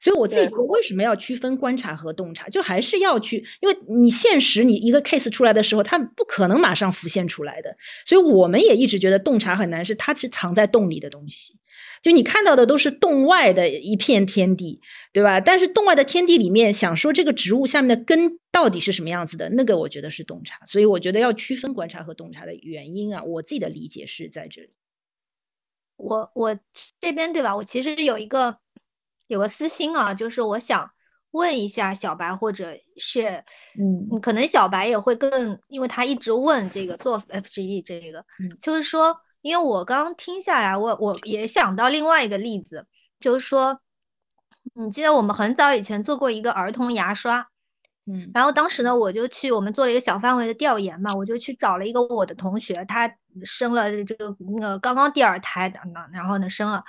所以我自己为什么要区分观察和洞察，就还是要去，因为你现实你一个 case 出来的时候，它不可能马上浮现出来的。所以我们也一直觉得洞察很难，是它是藏在洞里的东西。就你看到的都是洞外的一片天地，对吧？但是洞外的天地里面，想说这个植物下面的根到底是什么样子的，那个我觉得是洞察。所以我觉得要区分观察和洞察的原因啊，我自己的理解是在这里。我我这边对吧？我其实有一个。有个私心啊，就是我想问一下小白，或者是嗯，可能小白也会更，因为他一直问这个做 FGE 这个，就是说，因为我刚听下来，我我也想到另外一个例子，就是说，你记得我们很早以前做过一个儿童牙刷，嗯，然后当时呢，我就去我们做了一个小范围的调研嘛，我就去找了一个我的同学，他生了这个那个刚刚第二胎的呢，然后呢生了。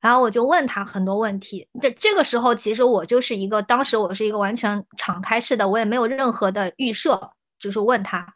然后我就问他很多问题，这这个时候其实我就是一个，当时我是一个完全敞开式的，我也没有任何的预设，就是问他。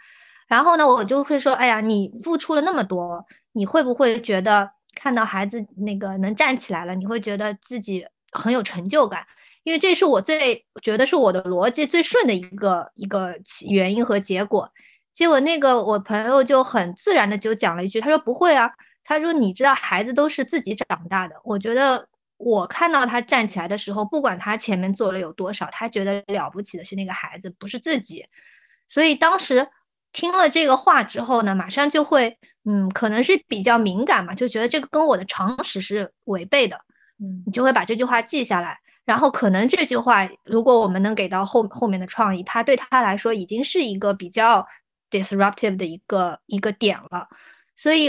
然后呢，我就会说，哎呀，你付出了那么多，你会不会觉得看到孩子那个能站起来了，你会觉得自己很有成就感？因为这是我最觉得是我的逻辑最顺的一个一个原因和结果。结果那个我朋友就很自然的就讲了一句，他说不会啊。他说：“你知道，孩子都是自己长大的。我觉得，我看到他站起来的时候，不管他前面做了有多少，他觉得了不起的是那个孩子，不是自己。所以当时听了这个话之后呢，马上就会，嗯，可能是比较敏感嘛，就觉得这个跟我的常识是违背的。嗯，你就会把这句话记下来。然后可能这句话，如果我们能给到后后面的创意，他对他来说已经是一个比较 disruptive 的一个一个点了。所以。”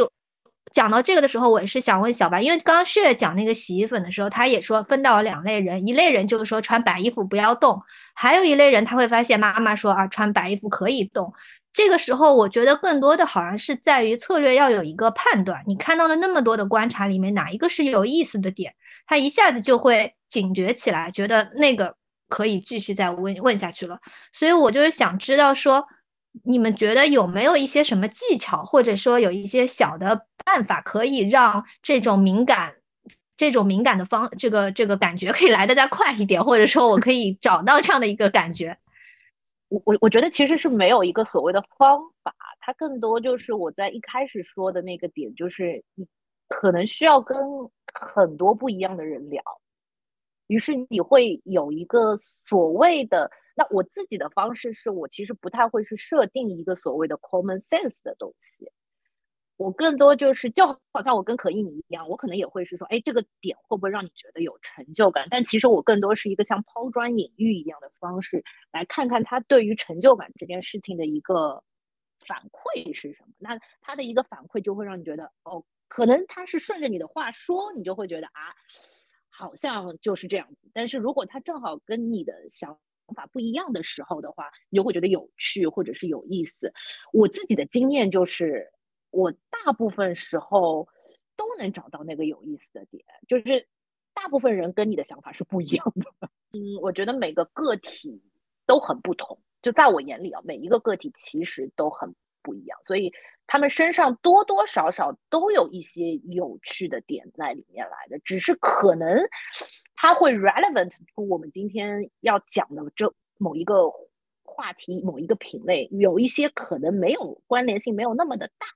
讲到这个的时候，我也是想问小白，因为刚刚血讲那个洗衣粉的时候，他也说分到了两类人，一类人就是说穿白衣服不要动，还有一类人他会发现妈妈说啊穿白衣服可以动。这个时候，我觉得更多的好像是在于策略要有一个判断。你看到了那么多的观察里面，哪一个是有意思的点，他一下子就会警觉起来，觉得那个可以继续再问问下去了。所以我就是想知道说。你们觉得有没有一些什么技巧，或者说有一些小的办法，可以让这种敏感、这种敏感的方，这个这个感觉可以来的再快一点，或者说我可以找到这样的一个感觉？我我我觉得其实是没有一个所谓的方法，它更多就是我在一开始说的那个点，就是你可能需要跟很多不一样的人聊，于是你会有一个所谓的。那我自己的方式是我其实不太会去设定一个所谓的 common sense 的东西，我更多就是就好像我跟可意你一样，我可能也会是说，哎，这个点会不会让你觉得有成就感？但其实我更多是一个像抛砖引玉一样的方式，来看看他对于成就感这件事情的一个反馈是什么。那他的一个反馈就会让你觉得，哦，可能他是顺着你的话说，你就会觉得啊，好像就是这样子。但是如果他正好跟你的想想法不一样的时候的话，你就会觉得有趣或者是有意思。我自己的经验就是，我大部分时候都能找到那个有意思的点，就是大部分人跟你的想法是不一样的。嗯，我觉得每个个体都很不同，就在我眼里啊，每一个个体其实都很不一样，所以他们身上多多少少都有一些有趣的点在里面来的，只是可能。它会 relevant 出我们今天要讲的这某一个话题、某一个品类，有一些可能没有关联性，没有那么的大。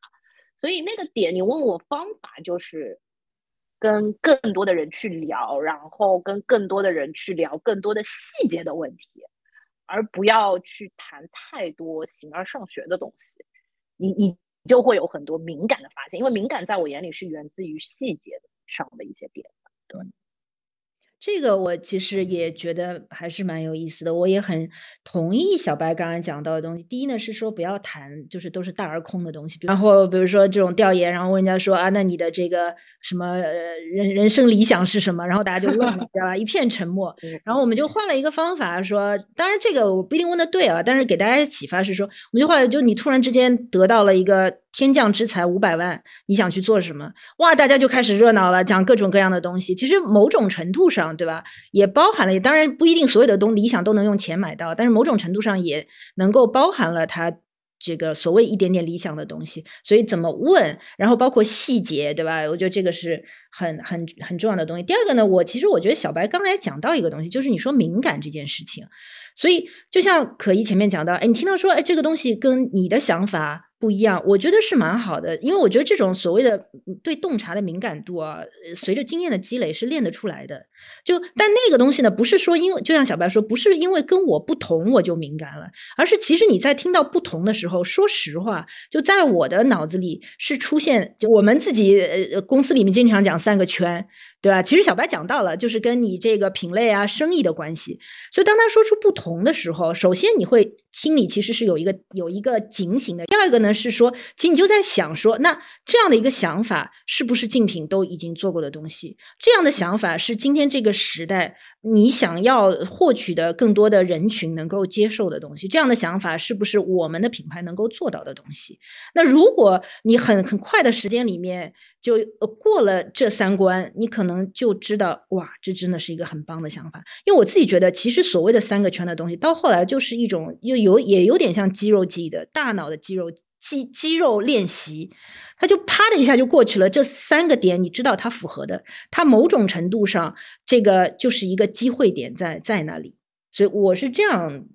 所以那个点，你问我方法，就是跟更多的人去聊，然后跟更多的人去聊更多的细节的问题，而不要去谈太多形而上学的东西。你你就会有很多敏感的发现，因为敏感在我眼里是源自于细节上的一些点。对。这个我其实也觉得还是蛮有意思的，我也很同意小白刚刚讲到的东西。第一呢是说不要谈，就是都是大而空的东西。然后比如说这种调研，然后问人家说啊，那你的这个什么人人生理想是什么？然后大家就问，知道吧？一片沉默。然后我们就换了一个方法说，当然这个我不一定问的对啊，但是给大家启发是说，我们就后来就你突然之间得到了一个。天降之财五百万，你想去做什么？哇，大家就开始热闹了，讲各种各样的东西。其实某种程度上，对吧？也包含了，当然不一定所有的东理想都能用钱买到，但是某种程度上也能够包含了他这个所谓一点点理想的东西。所以怎么问，然后包括细节，对吧？我觉得这个是很很很重要的东西。第二个呢，我其实我觉得小白刚才讲到一个东西，就是你说敏感这件事情。所以就像可一前面讲到，哎，你听到说，哎，这个东西跟你的想法。不一样，我觉得是蛮好的，因为我觉得这种所谓的对洞察的敏感度啊，随着经验的积累是练得出来的。就但那个东西呢，不是说因为就像小白说，不是因为跟我不同我就敏感了，而是其实你在听到不同的时候，说实话，就在我的脑子里是出现，就我们自己呃公司里面经常讲三个圈。对吧？其实小白讲到了，就是跟你这个品类啊、生意的关系。所以当他说出不同的时候，首先你会心里其实是有一个有一个警醒的。第二个呢是说，其实你就在想说，那这样的一个想法是不是竞品都已经做过的东西？这样的想法是今天这个时代。你想要获取的更多的人群能够接受的东西，这样的想法是不是我们的品牌能够做到的东西？那如果你很很快的时间里面就过了这三关，你可能能就知道，哇，这真的是一个很棒的想法。因为我自己觉得，其实所谓的三个圈的东西，到后来就是一种又有也有点像肌肉记忆的大脑的肌肉肌肌肉练习。它就啪的一下就过去了，这三个点你知道它符合的，它某种程度上这个就是一个机会点在在那里，所以我是这样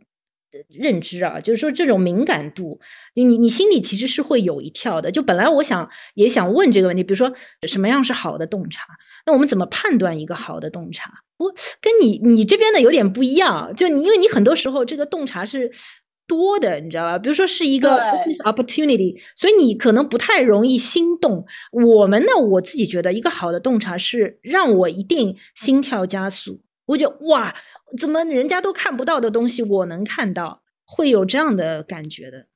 认知啊，就是说这种敏感度，你你心里其实是会有一跳的。就本来我想也想问这个问题，比如说什么样是好的洞察？那我们怎么判断一个好的洞察？我跟你你这边的有点不一样，就你因为你很多时候这个洞察是。多的，你知道吧？比如说是一个 opportunity，所以你可能不太容易心动。我们呢，我自己觉得一个好的洞察是让我一定心跳加速。我觉得哇，怎么人家都看不到的东西，我能看到，会有这样的感觉的。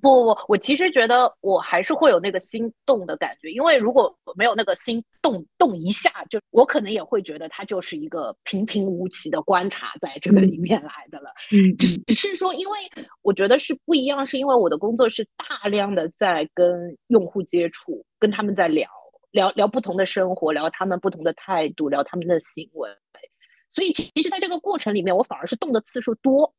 不不，我其实觉得我还是会有那个心动的感觉，因为如果没有那个心动动一下，就我可能也会觉得它就是一个平平无奇的观察在这个里面来的了。嗯，只是说，因为我觉得是不一样，是因为我的工作是大量的在跟用户接触，跟他们在聊聊聊不同的生活，聊他们不同的态度，聊他们的行为，所以其实在这个过程里面，我反而是动的次数多。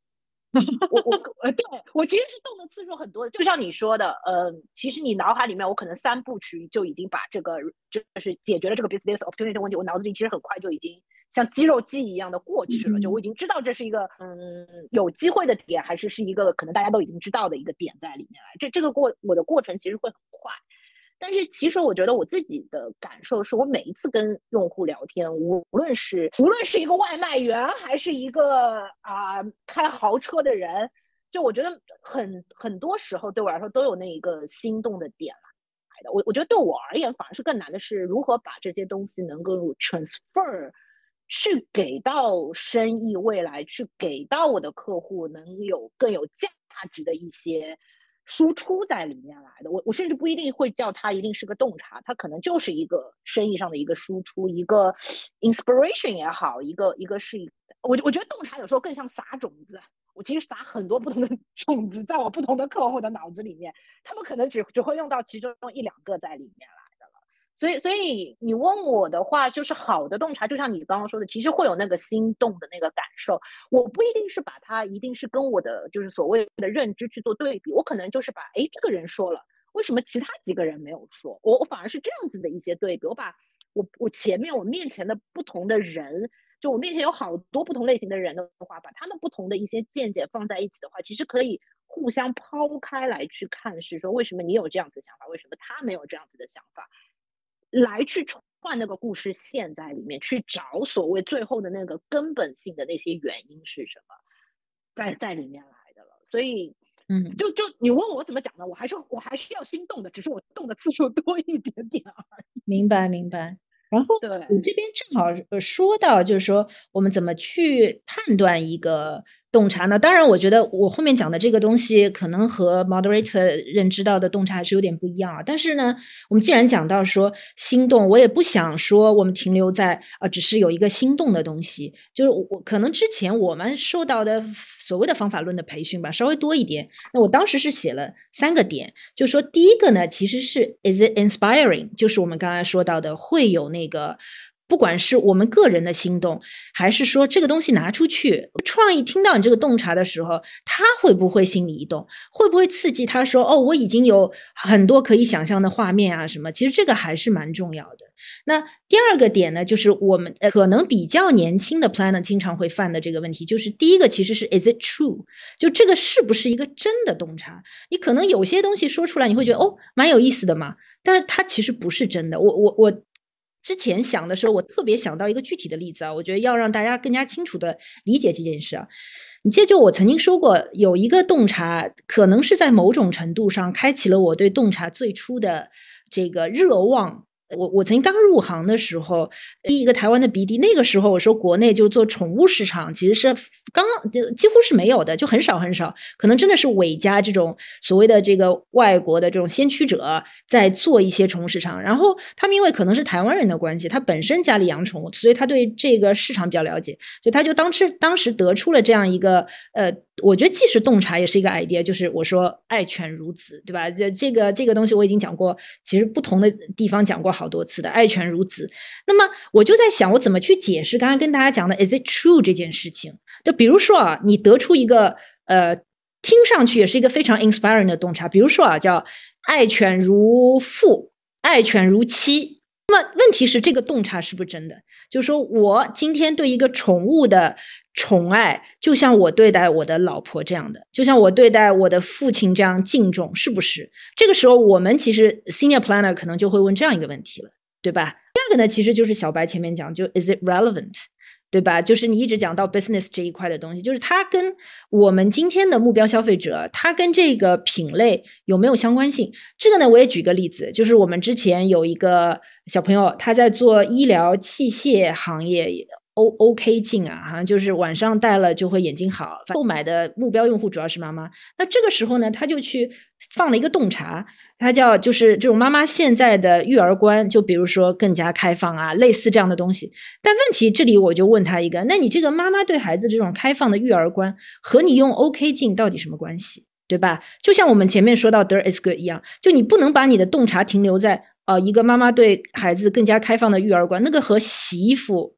我我呃，对我其实是动的次数很多的，就像你说的，呃，其实你脑海里面，我可能三部曲就已经把这个就是解决了这个 business opportunity 的问题，我脑子里其实很快就已经像肌肉记忆一样的过去了，就我已经知道这是一个嗯有机会的点，还是是一个可能大家都已经知道的一个点在里面来，这这个过我的过程其实会很快。但是其实我觉得我自己的感受是，我每一次跟用户聊天，无论是无论是一个外卖员，还是一个啊开豪车的人，就我觉得很很多时候对我来说都有那一个心动的点来的。我我觉得对我而言，反而是更难的是如何把这些东西能够 transfer 去给到生意未来，去给到我的客户能有更有价值的一些。输出在里面来的，我我甚至不一定会叫它一定是个洞察，它可能就是一个生意上的一个输出，一个 inspiration 也好，一个一个是一，我我觉得洞察有时候更像撒种子，我其实撒很多不同的 种子在我不同的客户的脑子里面，他们可能只只会用到其中一两个在里面了。所以，所以你问我的话，就是好的洞察，就像你刚刚说的，其实会有那个心动的那个感受。我不一定是把它一定是跟我的就是所谓的认知去做对比，我可能就是把哎这个人说了，为什么其他几个人没有说？我我反而是这样子的一些对比。我把我我前面我面前的不同的人，就我面前有好多不同类型的人的话，把他们不同的一些见解放在一起的话，其实可以互相抛开来去看，是说为什么你有这样子的想法，为什么他没有这样子的想法。来去串那个故事线在里面去找所谓最后的那个根本性的那些原因是什么，在在里面来的了。所以，嗯，就就你问我怎么讲呢？我还是我还是要心动的，只是我动的次数多一点点而已。明白，明白。然后对你这边正好呃说到，就是说我们怎么去判断一个洞察呢？当然，我觉得我后面讲的这个东西可能和 moderator 认知到的洞察还是有点不一样啊。但是呢，我们既然讲到说心动，我也不想说我们停留在啊、只是有一个心动的东西，就是我我可能之前我们受到的所谓的方法论的培训吧，稍微多一点。那我当时是写了三个点，就说第一个呢，其实是 is it inspiring，就是我们刚才说到的会有那个。不管是我们个人的心动，还是说这个东西拿出去，创意听到你这个洞察的时候，他会不会心里一动？会不会刺激他说：“哦，我已经有很多可以想象的画面啊，什么？”其实这个还是蛮重要的。那第二个点呢，就是我们可能比较年轻的 planner 经常会犯的这个问题，就是第一个其实是 is it true，就这个是不是一个真的洞察？你可能有些东西说出来，你会觉得哦蛮有意思的嘛，但是它其实不是真的。我我我之前想的时候，我特别想到一个具体的例子啊，我觉得要让大家更加清楚的理解这件事啊。你记得，就我曾经说过，有一个洞察，可能是在某种程度上开启了我对洞察最初的这个热望。我我曾经刚入行的时候，第一个台湾的 BD，那个时候我说国内就做宠物市场，其实是刚就几乎是没有的，就很少很少，可能真的是伟家这种所谓的这个外国的这种先驱者在做一些宠物市场。然后他们因为可能是台湾人的关系，他本身家里养宠物，所以他对这个市场比较了解，所以他就当时当时得出了这样一个呃，我觉得既是洞察，也是一个 idea，就是我说爱犬如子，对吧？这这个这个东西我已经讲过，其实不同的地方讲过好多次的，爱犬如子。那么我就在想，我怎么去解释刚刚跟大家讲的 is it true 这件事情？就比如说啊，你得出一个呃，听上去也是一个非常 inspiring 的洞察，比如说啊，叫爱犬如父，爱犬如妻。那么问题是，这个洞察是不是真的？就是说我今天对一个宠物的宠爱，就像我对待我的老婆这样的，就像我对待我的父亲这样敬重，是不是？这个时候，我们其实 senior planner 可能就会问这样一个问题了，对吧？第二个呢，其实就是小白前面讲，就 is it relevant？对吧？就是你一直讲到 business 这一块的东西，就是它跟我们今天的目标消费者，它跟这个品类有没有相关性？这个呢，我也举个例子，就是我们之前有一个小朋友，他在做医疗器械行业。O O K 镜啊，好像就是晚上戴了就会眼睛好。购买的目标用户主要是妈妈。那这个时候呢，他就去放了一个洞察，他叫就是这种妈妈现在的育儿观，就比如说更加开放啊，类似这样的东西。但问题这里我就问他一个，那你这个妈妈对孩子这种开放的育儿观和你用 O K 镜到底什么关系？对吧？就像我们前面说到 There is good 一样，就你不能把你的洞察停留在呃一个妈妈对孩子更加开放的育儿观，那个和洗衣服。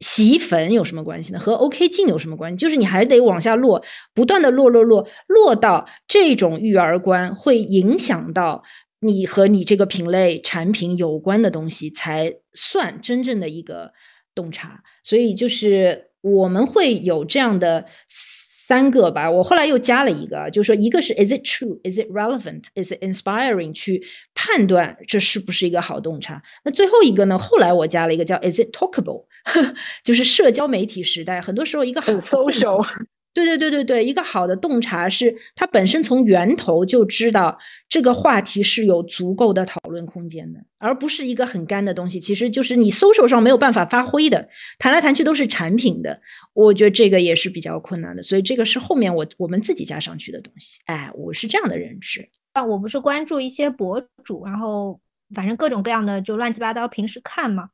洗衣粉有什么关系呢？和 OK 镜有什么关系？就是你还得往下落，不断的落落落落到这种育儿观会影响到你和你这个品类产品有关的东西，才算真正的一个洞察。所以就是我们会有这样的三个吧。我后来又加了一个，就是说一个是 Is it true? Is it relevant? Is it inspiring? 去判断这是不是一个好洞察。那最后一个呢？后来我加了一个叫 Is it talkable? 就是社交媒体时代，很多时候一个好很 social，对对对对对，一个好的洞察是它本身从源头就知道这个话题是有足够的讨论空间的，而不是一个很干的东西。其实就是你 social 上没有办法发挥的，谈来谈去都是产品的，我觉得这个也是比较困难的。所以这个是后面我我们自己加上去的东西。哎，我是这样的认知。啊，我不是关注一些博主，然后反正各种各样的就乱七八糟，平时看嘛。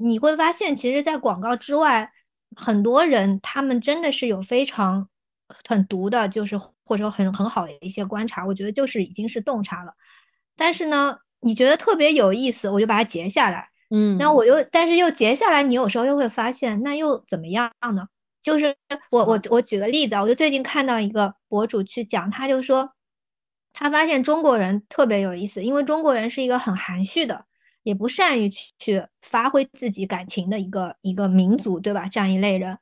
你会发现，其实，在广告之外，很多人他们真的是有非常很毒的，就是或者说很很好的一些观察。我觉得就是已经是洞察了。但是呢，你觉得特别有意思，我就把它截下来。嗯，那我又，但是又截下来，你有时候又会发现，那又怎么样呢？就是我我我举个例子啊，我就最近看到一个博主去讲，他就说，他发现中国人特别有意思，因为中国人是一个很含蓄的。也不善于去去发挥自己感情的一个一个民族，对吧？这样一类人，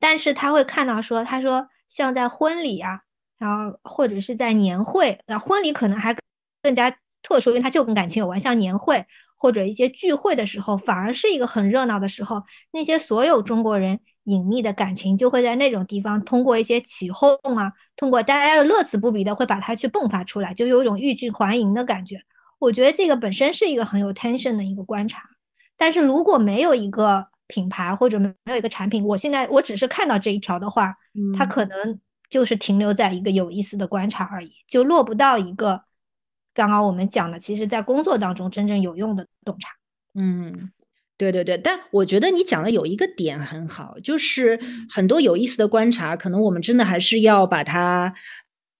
但是他会看到说，他说像在婚礼啊，然后或者是在年会，那婚礼可能还更加特殊，因为它就跟感情有关，像年会或者一些聚会的时候，反而是一个很热闹的时候。那些所有中国人隐秘的感情，就会在那种地方通过一些起哄啊，通过大家乐此不疲的会把它去迸发出来，就有一种欲拒还迎的感觉。我觉得这个本身是一个很有 tension 的一个观察。但是如果没有一个品牌或者没有一个产品，我现在我只是看到这一条的话，它可能就是停留在一个有意思的观察而已，就落不到一个。刚刚我们讲的，其实在工作当中真正有用的洞察。嗯，对对对，但我觉得你讲的有一个点很好，就是很多有意思的观察，可能我们真的还是要把它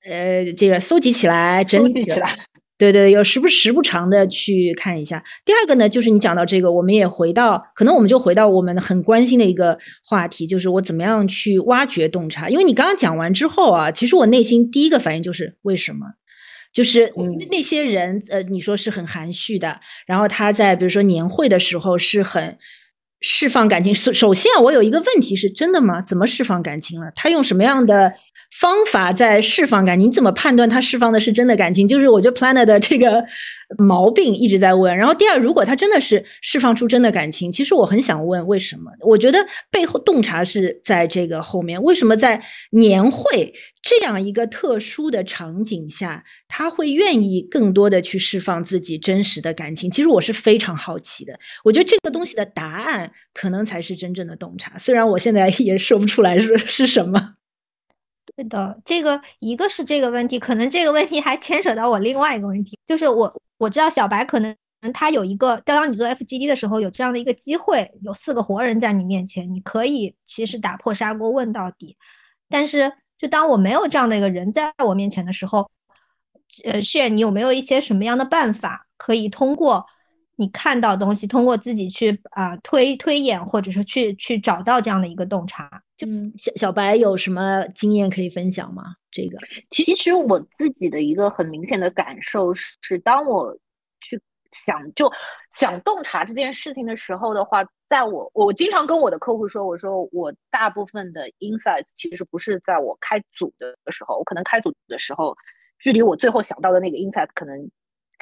呃这个搜集起来，整理起来。对对，有时不时不常的去看一下。第二个呢，就是你讲到这个，我们也回到，可能我们就回到我们很关心的一个话题，就是我怎么样去挖掘洞察。因为你刚刚讲完之后啊，其实我内心第一个反应就是为什么？就是那些人，呃，你说是很含蓄的，然后他在比如说年会的时候是很释放感情。首首先啊，我有一个问题是真的吗？怎么释放感情了？他用什么样的？方法在释放感情，你怎么判断他释放的是真的感情？就是我觉得 Planner 的这个毛病一直在问。然后第二，如果他真的是释放出真的感情，其实我很想问为什么？我觉得背后洞察是在这个后面。为什么在年会这样一个特殊的场景下，他会愿意更多的去释放自己真实的感情？其实我是非常好奇的。我觉得这个东西的答案可能才是真正的洞察。虽然我现在也说不出来是是什么。对的，这个一个是这个问题，可能这个问题还牵扯到我另外一个问题，就是我我知道小白可能他有一个，当你做 FGD 的时候有这样的一个机会，有四个活人在你面前，你可以其实打破砂锅问到底。但是就当我没有这样的一个人在我面前的时候，呃，炫，你有没有一些什么样的办法可以通过？你看到东西，通过自己去啊推推演，或者说去去找到这样的一个洞察。就小小白有什么经验可以分享吗？这个其实我自己的一个很明显的感受是，当我去想就想洞察这件事情的时候的话，在我我经常跟我的客户说，我说我大部分的 insight 其实不是在我开组的时候，我可能开组的时候，距离我最后想到的那个 insight 可能。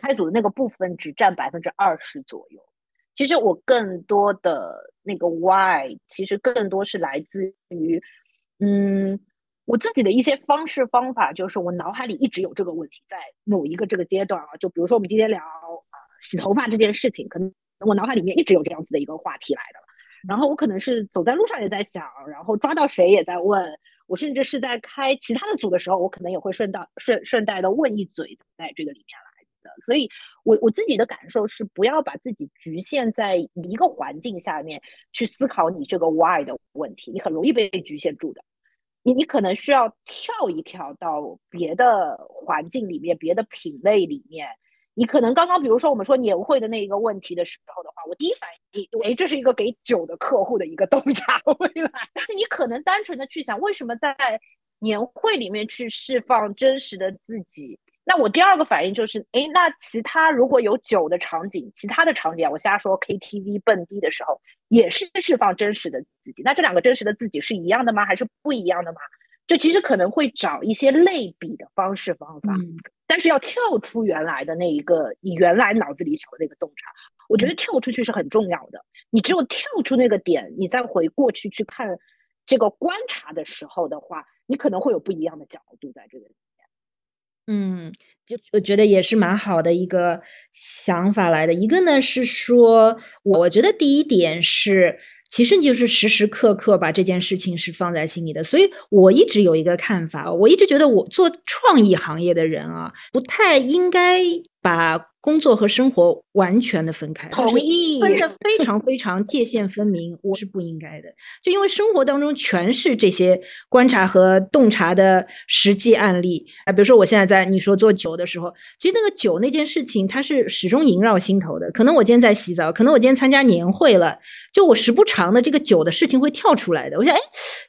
开组的那个部分只占百分之二十左右，其实我更多的那个 why，其实更多是来自于，嗯，我自己的一些方式方法，就是我脑海里一直有这个问题，在某一个这个阶段啊，就比如说我们今天聊洗头发这件事情，可能我脑海里面一直有这样子的一个话题来的，然后我可能是走在路上也在想，然后抓到谁也在问，我甚至是在开其他的组的时候，我可能也会顺道顺顺带的问一嘴，在这个里面来的。所以，我我自己的感受是，不要把自己局限在一个环境下面去思考你这个 why 的问题，你很容易被局限住的。你你可能需要跳一跳到别的环境里面，别的品类里面。你可能刚刚比如说我们说年会的那一个问题的时候的话，我第一反应，哎，这是一个给酒的客户的一个洞察未来。但是你可能单纯的去想，为什么在年会里面去释放真实的自己？那我第二个反应就是，哎，那其他如果有酒的场景，其他的场景，我瞎说，KTV 蹦迪的时候也是释放真实的自己。那这两个真实的自己是一样的吗？还是不一样的吗？这其实可能会找一些类比的方式方法，但是要跳出原来的那一个你原来脑子里想的那个洞察，我觉得跳出去是很重要的。你只有跳出那个点，你再回过去去看这个观察的时候的话，你可能会有不一样的角度在这个里面。嗯，就我觉得也是蛮好的一个想法来的。一个呢是说，我觉得第一点是，其实就是时时刻刻把这件事情是放在心里的。所以我一直有一个看法，我一直觉得我做创意行业的人啊，不太应该把。工作和生活完全的分开，同意，分的非常非常界限分明，我是不应该的。就因为生活当中全是这些观察和洞察的实际案例啊，比如说我现在在你说做酒的时候，其实那个酒那件事情，它是始终萦绕心头的。可能我今天在洗澡，可能我今天参加年会了，就我时不常的这个酒的事情会跳出来的。我想，哎，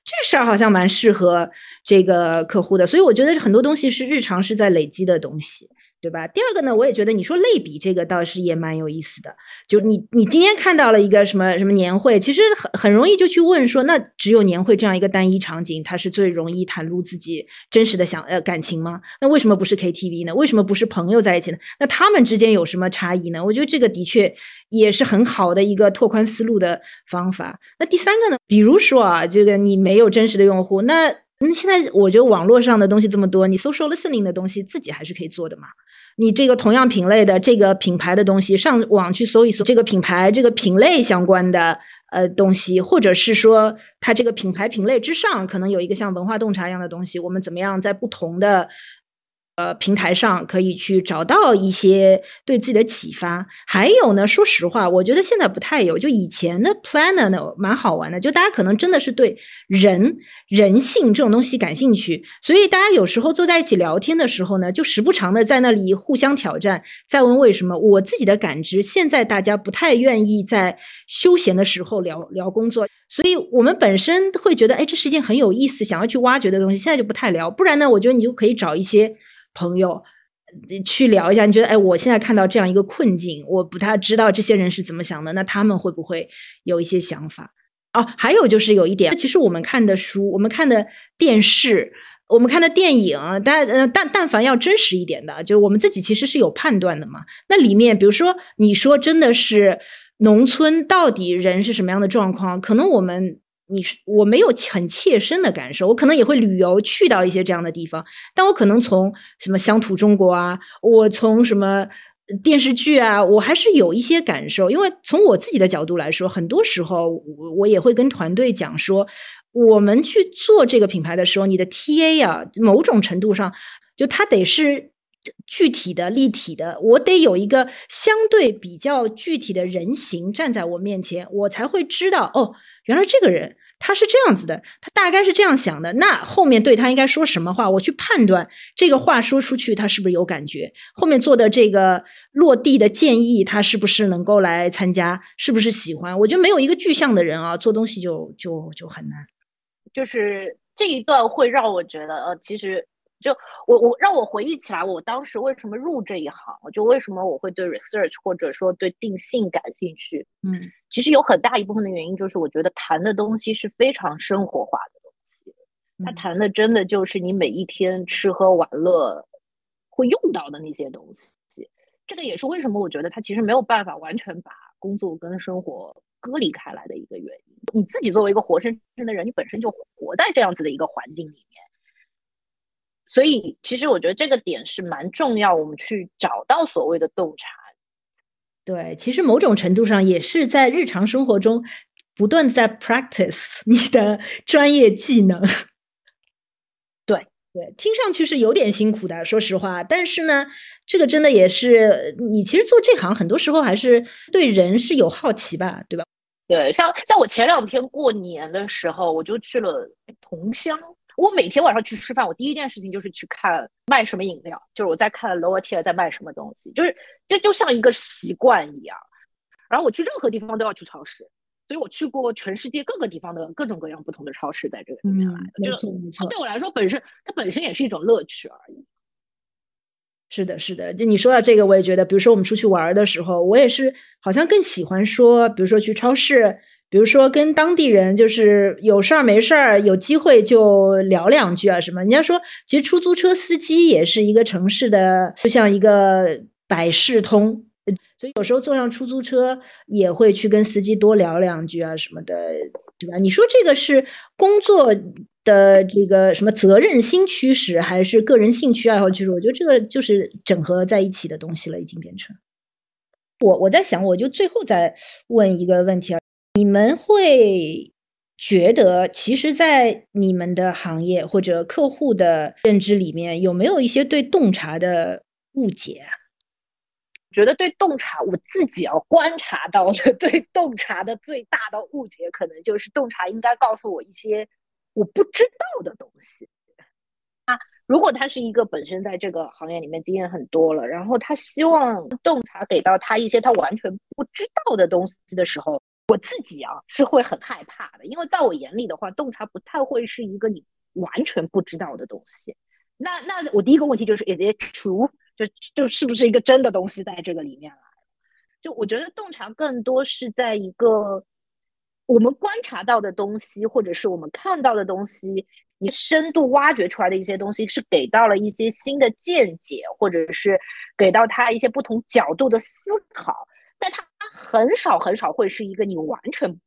这事儿好像蛮适合这个客户的，所以我觉得很多东西是日常是在累积的东西。对吧？第二个呢，我也觉得你说类比这个倒是也蛮有意思的。就你你今天看到了一个什么什么年会，其实很很容易就去问说，那只有年会这样一个单一场景，它是最容易袒露自己真实的想呃感情吗？那为什么不是 KTV 呢？为什么不是朋友在一起呢？那他们之间有什么差异呢？我觉得这个的确也是很好的一个拓宽思路的方法。那第三个呢？比如说啊，这个你没有真实的用户，那那，现在我觉得网络上的东西这么多，你 social listening 的东西自己还是可以做的嘛。你这个同样品类的这个品牌的东西，上网去搜一搜这个品牌这个品类相关的呃东西，或者是说它这个品牌品类之上可能有一个像文化洞察一样的东西，我们怎么样在不同的。呃，平台上可以去找到一些对自己的启发。还有呢，说实话，我觉得现在不太有。就以前的 planner 呢，蛮好玩的。就大家可能真的是对人人性这种东西感兴趣，所以大家有时候坐在一起聊天的时候呢，就时不常的在那里互相挑战，再问为什么。我自己的感知，现在大家不太愿意在休闲的时候聊聊工作，所以我们本身会觉得，哎，这是一件很有意思、想要去挖掘的东西。现在就不太聊。不然呢，我觉得你就可以找一些。朋友，去聊一下，你觉得，哎，我现在看到这样一个困境，我不太知道这些人是怎么想的，那他们会不会有一些想法？哦，还有就是有一点，其实我们看的书，我们看的电视，我们看的电影，但呃，但但凡要真实一点的，就是我们自己其实是有判断的嘛。那里面，比如说你说真的是农村到底人是什么样的状况，可能我们。你是我没有很切身的感受，我可能也会旅游去到一些这样的地方，但我可能从什么乡土中国啊，我从什么电视剧啊，我还是有一些感受。因为从我自己的角度来说，很多时候我我也会跟团队讲说，我们去做这个品牌的时候，你的 TA 啊，某种程度上就它得是具体的、立体的，我得有一个相对比较具体的人形站在我面前，我才会知道哦。原来这个人他是这样子的，他大概是这样想的。那后面对他应该说什么话？我去判断这个话说出去，他是不是有感觉？后面做的这个落地的建议，他是不是能够来参加？是不是喜欢？我觉得没有一个具象的人啊，做东西就就就很难。就是这一段会让我觉得，呃，其实。就我我让我回忆起来，我当时为什么入这一行？就为什么我会对 research 或者说对定性感兴趣？嗯，其实有很大一部分的原因就是我觉得谈的东西是非常生活化的东西，他谈的真的就是你每一天吃喝玩乐会用到的那些东西。这个也是为什么我觉得他其实没有办法完全把工作跟生活割离开来的一个原因。你自己作为一个活生生的人，你本身就活在这样子的一个环境里面。所以，其实我觉得这个点是蛮重要，我们去找到所谓的洞察。对，其实某种程度上也是在日常生活中不断在 practice 你的专业技能。对对，听上去是有点辛苦的，说实话。但是呢，这个真的也是你其实做这行，很多时候还是对人是有好奇吧，对吧？对，像像我前两天过年的时候，我就去了桐乡。我每天晚上去吃饭，我第一件事情就是去看卖什么饮料，就是我在看 lower tier 在卖什么东西，就是这就像一个习惯一样。然后我去任何地方都要去超市，所以我去过全世界各个地方的各种各样不同的超市，在这个里面来的。没错没错，对我来说本身它本身也是一种乐趣而已。是的，是的，就你说到这个，我也觉得，比如说我们出去玩的时候，我也是好像更喜欢说，比如说去超市。比如说，跟当地人就是有事儿没事儿，有机会就聊两句啊什么。人家说，其实出租车司机也是一个城市的，就像一个百事通，所以有时候坐上出租车也会去跟司机多聊两句啊什么的，对吧？你说这个是工作的这个什么责任心驱使，还是个人兴趣爱好驱使？我觉得这个就是整合在一起的东西了，已经变成。我我在想，我就最后再问一个问题啊。你们会觉得，其实，在你们的行业或者客户的认知里面，有没有一些对洞察的误解？觉得对洞察，我自己要观察到的 对洞察的最大的误解，可能就是洞察应该告诉我一些我不知道的东西啊。如果他是一个本身在这个行业里面经验很多了，然后他希望洞察给到他一些他完全不知道的东西的时候。我自己啊是会很害怕的，因为在我眼里的话，洞察不太会是一个你完全不知道的东西。那那我第一个问题就是，is it true？就就是不是一个真的东西在这个里面了。就我觉得洞察更多是在一个我们观察到的东西，或者是我们看到的东西，你深度挖掘出来的一些东西，是给到了一些新的见解，或者是给到他一些不同角度的思考，但他很少很少会是一个你完全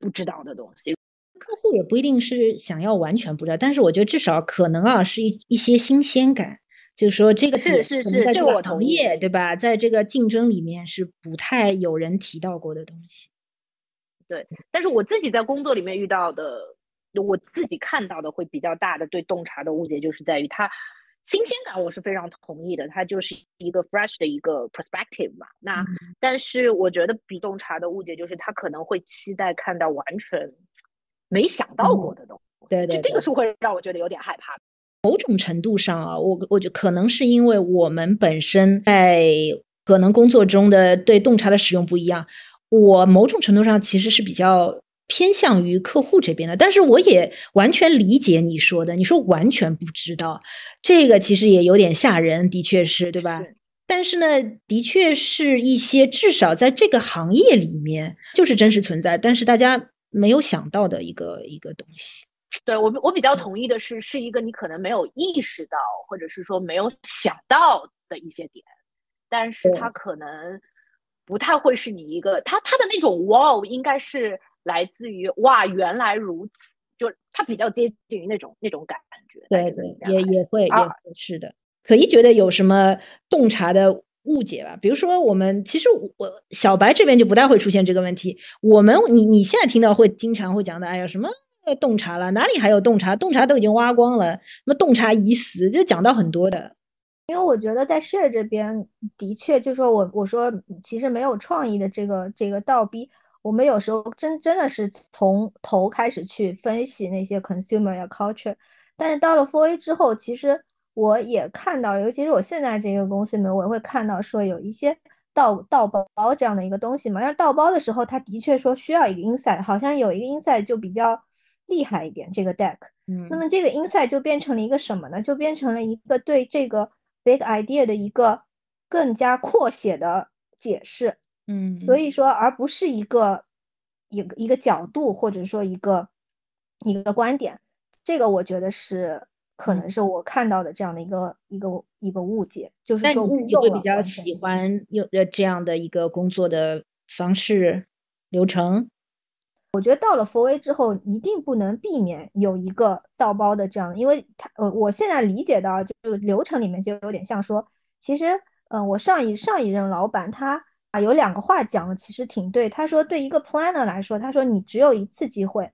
不知道的东西。客户也不一定是想要完全不知道，但是我觉得至少可能啊是一一些新鲜感。就是说，这个是是是，这个行业对吧？在这个竞争里面是不太有人提到过的东西。对，但是我自己在工作里面遇到的，我自己看到的会比较大的对洞察的误解，就是在于它新鲜感，我是非常同意的，它就是一个 fresh 的一个 perspective 嘛。那但是我觉得比洞察的误解就是他可能会期待看到完全没想到过的东西，对对，就这个是会让我觉得有点害怕。某种程度上啊，我我觉得可能是因为我们本身在可能工作中的对洞察的使用不一样。我某种程度上其实是比较偏向于客户这边的，但是我也完全理解你说的。你说完全不知道，这个其实也有点吓人，的确是对吧？但是呢，的确是一些至少在这个行业里面就是真实存在，但是大家没有想到的一个一个东西。对我，我比较同意的是，是一个你可能没有意识到，或者是说没有想到的一些点，但是它可能不太会是你一个，他他的那种哇，应该是来自于哇，原来如此，就他比较接近于那种那种感觉。对对，也也会也是的。可一觉得有什么洞察的误解吧？比如说，我们其实我小白这边就不大会出现这个问题。我们你你现在听到会经常会讲的，哎呀什么？洞察了，哪里还有洞察？洞察都已经挖光了，什么洞察已死，就讲到很多的。因为我觉得在 share 这边的确，就说我我说其实没有创意的这个这个倒逼，我们有时候真真的是从头开始去分析那些 consumer 呀 culture，但是到了 four A 之后，其实我也看到，尤其是我现在这个公司里面，我也会看到说有一些倒倒包这样的一个东西嘛。但是倒包的时候，它的确说需要一个 inside，好像有一个 inside 就比较。厉害一点，这个 deck，嗯，那么这个 inside 就变成了一个什么呢？就变成了一个对这个 big idea 的一个更加扩写的解释，嗯，所以说而不是一个一个一个角度或者说一个一个观点，这个我觉得是可能是我看到的这样的一个一个一个误解，就是说误会比较喜欢用这样的一个工作的方式流程。我觉得到了佛 A 之后，一定不能避免有一个倒包的这样，因为他呃，我现在理解到，就是流程里面就有点像说，其实，嗯，我上一上一任老板他啊有两个话讲的其实挺对，他说对一个 planner 来说，他说你只有一次机会，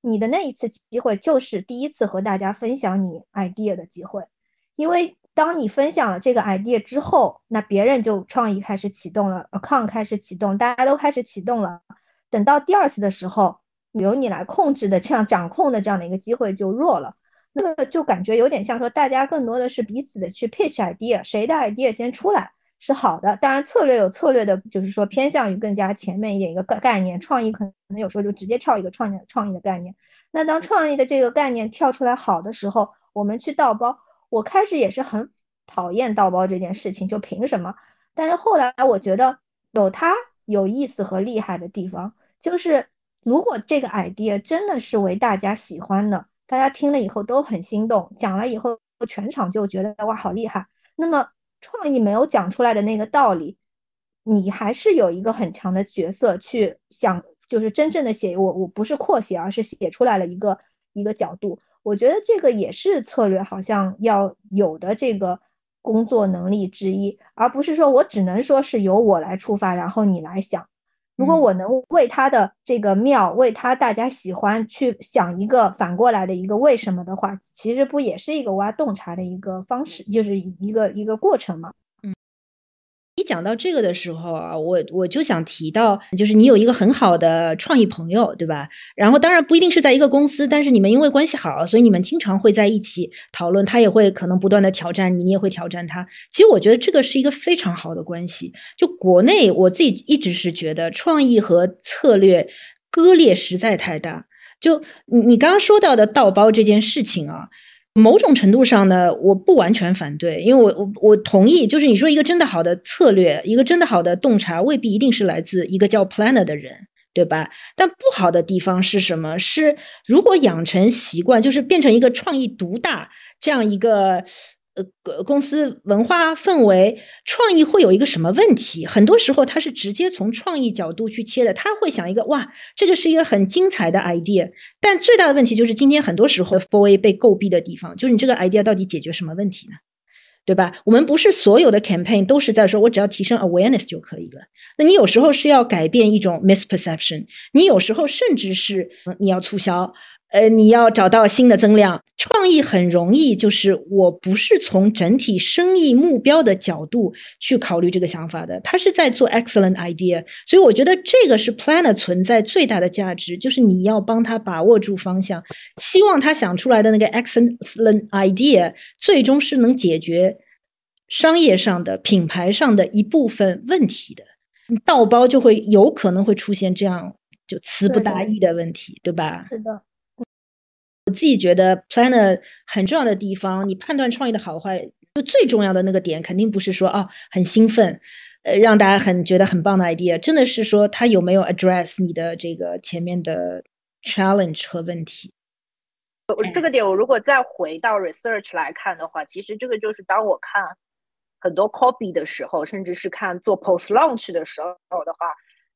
你的那一次机会就是第一次和大家分享你 idea 的机会，因为当你分享了这个 idea 之后，那别人就创意开始启动了，account 开始启动，大家都开始启动了。等到第二次的时候，由你来控制的这样掌控的这样的一个机会就弱了，那个就感觉有点像说，大家更多的是彼此的去 pitch idea，谁的 idea 先出来是好的。当然策略有策略的，就是说偏向于更加前面一点一个概概念，创意可能有时候就直接跳一个创意创意的概念。那当创意的这个概念跳出来好的时候，我们去倒包。我开始也是很讨厌倒包这件事情，就凭什么？但是后来我觉得有它有意思和厉害的地方。就是如果这个 idea 真的是为大家喜欢的，大家听了以后都很心动，讲了以后全场就觉得哇好厉害。那么创意没有讲出来的那个道理，你还是有一个很强的角色去想，就是真正的写我我不是扩写，而是写出来了一个一个角度。我觉得这个也是策略好像要有的这个工作能力之一，而不是说我只能说是由我来出发，然后你来想。如果我能为他的这个妙，为他大家喜欢去想一个反过来的一个为什么的话，其实不也是一个挖洞察的一个方式，就是一个一个过程吗？一讲到这个的时候啊，我我就想提到，就是你有一个很好的创意朋友，对吧？然后当然不一定是在一个公司，但是你们因为关系好，所以你们经常会在一起讨论。他也会可能不断的挑战你，你也会挑战他。其实我觉得这个是一个非常好的关系。就国内我自己一直是觉得创意和策略割裂实在太大。就你你刚刚说到的倒包这件事情啊。某种程度上呢，我不完全反对，因为我我我同意，就是你说一个真的好的策略，一个真的好的洞察，未必一定是来自一个叫 planner 的人，对吧？但不好的地方是什么？是如果养成习惯，就是变成一个创意独大这样一个。呃，公司文化氛围、创意会有一个什么问题？很多时候他是直接从创意角度去切的，他会想一个哇，这个是一个很精彩的 idea。但最大的问题就是，今天很多时候 Four A 被诟病的地方，就是你这个 idea 到底解决什么问题呢？对吧？我们不是所有的 campaign 都是在说我只要提升 awareness 就可以了。那你有时候是要改变一种 misperception，你有时候甚至是你要促销。呃，你要找到新的增量，创意很容易，就是我不是从整体生意目标的角度去考虑这个想法的，他是在做 excellent idea，所以我觉得这个是 planner 存在最大的价值，就是你要帮他把握住方向，希望他想出来的那个 excellent idea 最终是能解决商业上的、品牌上的一部分问题的，倒包就会有可能会出现这样就词不达意的问题，对吧？是的。我自己觉得 planner 很重要的地方，你判断创意的好坏，就最重要的那个点，肯定不是说啊很兴奋，呃让大家很觉得很棒的 idea，真的是说他有没有 address 你的这个前面的 challenge 和问题。我这个点我如果再回到 research 来看的话，其实这个就是当我看很多 copy 的时候，甚至是看做 post launch 的时候的话，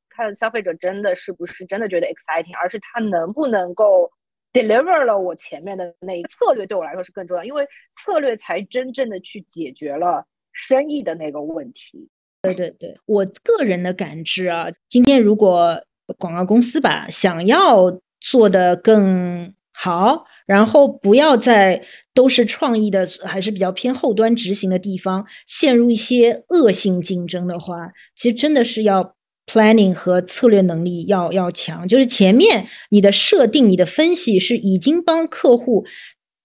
看消费者真的是不是真的觉得 exciting，而是他能不能够。Deliver 了我前面的那一策略对我来说是更重要，因为策略才真正的去解决了生意的那个问题。对对对，我个人的感知啊，今天如果广告公司吧想要做的更好，然后不要在都是创意的还是比较偏后端执行的地方陷入一些恶性竞争的话，其实真的是要。Planning 和策略能力要要强，就是前面你的设定、你的分析是已经帮客户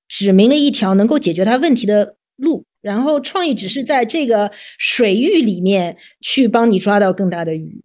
指明了一条能够解决他问题的路，然后创意只是在这个水域里面去帮你抓到更大的鱼。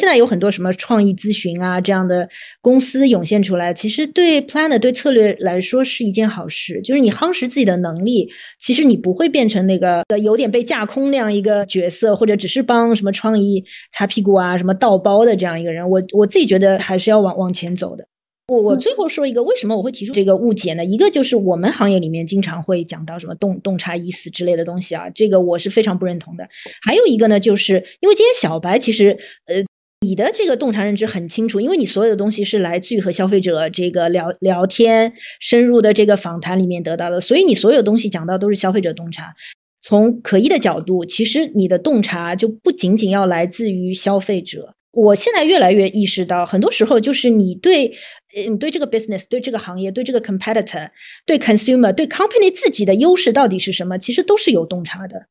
现在有很多什么创意咨询啊这样的公司涌现出来，其实对 planner 对策略来说是一件好事。就是你夯实自己的能力，其实你不会变成那个有点被架空那样一个角色，或者只是帮什么创意擦屁股啊、什么倒包的这样一个人。我我自己觉得还是要往往前走的。我我最后说一个，为什么我会提出这个误解呢？一个就是我们行业里面经常会讲到什么洞洞察已死之类的东西啊，这个我是非常不认同的。还有一个呢，就是因为今天小白其实呃。你的这个洞察认知很清楚，因为你所有的东西是来自于和消费者这个聊聊天、深入的这个访谈里面得到的，所以你所有东西讲到都是消费者洞察。从可疑的角度，其实你的洞察就不仅仅要来自于消费者。我现在越来越意识到，很多时候就是你对，你对这个 business、对这个行业、对这个 competitor、对 consumer、对 company 自己的优势到底是什么，其实都是有洞察的。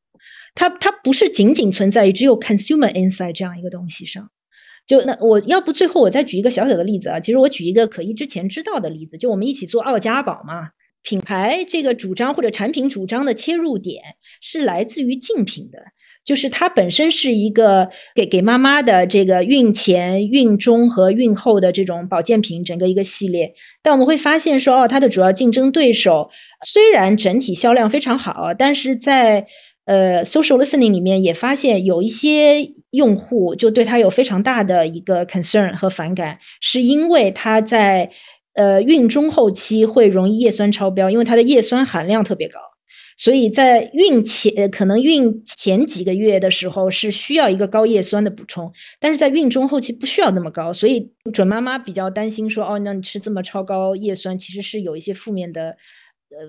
它它不是仅仅存在于只有 consumer insight 这样一个东西上。就那我要不最后我再举一个小小的例子啊，其实我举一个可一之前知道的例子，就我们一起做奥家宝嘛，品牌这个主张或者产品主张的切入点是来自于竞品的，就是它本身是一个给给妈妈的这个孕前、孕中和孕后的这种保健品整个一个系列，但我们会发现说哦，它的主要竞争对手虽然整体销量非常好，但是在呃，social listening 里面也发现有一些用户就对他有非常大的一个 concern 和反感，是因为他在呃孕中后期会容易叶酸超标，因为它的叶酸含量特别高，所以在孕前可能孕前几个月的时候是需要一个高叶酸的补充，但是在孕中后期不需要那么高，所以准妈妈比较担心说，哦，那你吃这么超高叶酸，其实是有一些负面的。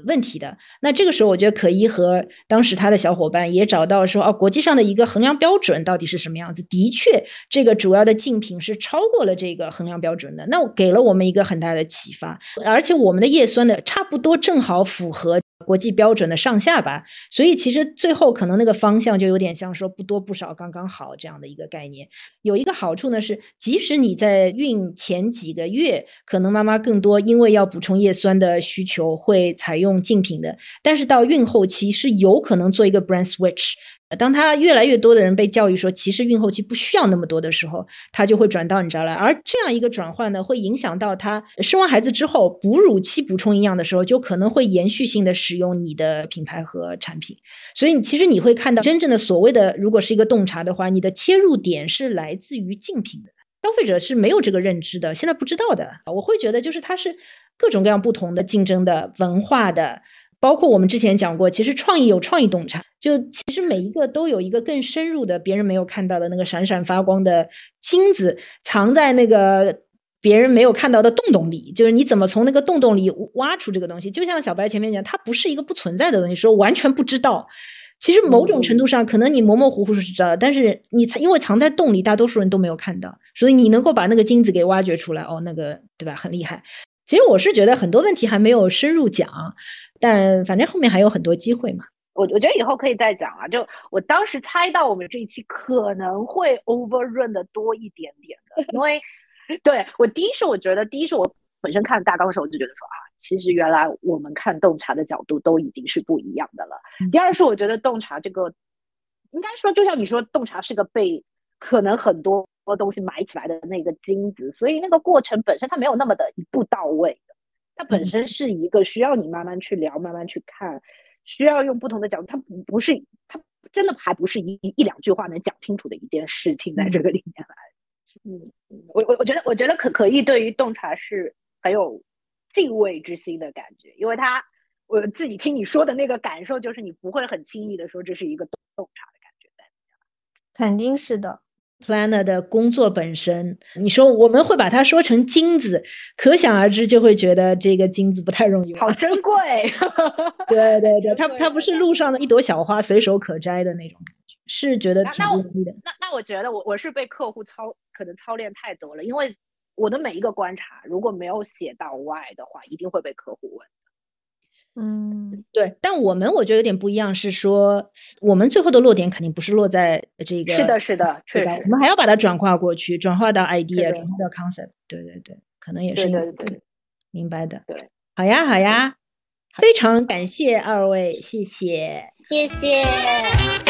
问题的那这个时候，我觉得可一和当时他的小伙伴也找到说，哦，国际上的一个衡量标准到底是什么样子？的确，这个主要的竞品是超过了这个衡量标准的，那给了我们一个很大的启发，而且我们的叶酸的，差不多正好符合。国际标准的上下吧，所以其实最后可能那个方向就有点像说不多不少刚刚好这样的一个概念。有一个好处呢是，即使你在孕前几个月，可能妈妈更多因为要补充叶酸的需求会采用竞品的，但是到孕后期是有可能做一个 brand switch。当他越来越多的人被教育说，其实孕后期不需要那么多的时候，他就会转到你这儿来。而这样一个转换呢，会影响到他生完孩子之后哺乳期补充营养的时候，就可能会延续性的使用你的品牌和产品。所以，其实你会看到真正的所谓的，如果是一个洞察的话，你的切入点是来自于竞品的。消费者是没有这个认知的，现在不知道的。我会觉得，就是它是各种各样不同的竞争的文化的。包括我们之前讲过，其实创意有创意洞察，就其实每一个都有一个更深入的、别人没有看到的那个闪闪发光的金子，藏在那个别人没有看到的洞洞里。就是你怎么从那个洞洞里挖出这个东西？就像小白前面讲，它不是一个不存在的东西，说完全不知道。其实某种程度上，可能你模模糊糊是知道的，但是你因为藏在洞里，大多数人都没有看到，所以你能够把那个金子给挖掘出来，哦，那个对吧？很厉害。其实我是觉得很多问题还没有深入讲。但反正后面还有很多机会嘛，我我觉得以后可以再讲啊。就我当时猜到我们这一期可能会 overrun 的多一点点的，因为对我第一是我觉得第一是我本身看大纲的时候我就觉得说啊，其实原来我们看洞察的角度都已经是不一样的了。第二是我觉得洞察这个应该说就像你说洞察是个被可能很多东西埋起来的那个金子，所以那个过程本身它没有那么的一步到位的。它本身是一个需要你慢慢去聊、慢慢去看，需要用不同的角度。它不不是，它真的还不是一一两句话能讲清楚的一件事情，在这个里面来。嗯，我我我觉得，我觉得可可以对于洞察是很有敬畏之心的感觉，因为他我自己听你说的那个感受，就是你不会很轻易的说这是一个洞察的感觉在。肯定是的。Planner 的工作本身，你说我们会把它说成金子，可想而知就会觉得这个金子不太容易，好珍贵。对对对，它它不是路上的一朵小花，随手可摘的那种感觉，是觉得挺不容易的。那那我觉得我我是被客户操可能操练太多了，因为我的每一个观察如果没有写到 Why 的话，一定会被客户问。嗯，对，但我们我觉得有点不一样，是说我们最后的落点肯定不是落在这个，是的，是的，确实，我们还。要把它转化过去，转化到 idea，转化到 concept，对对对，可能也是，对对对，明白的，对，好呀好呀，非常感谢二位，谢谢，谢谢。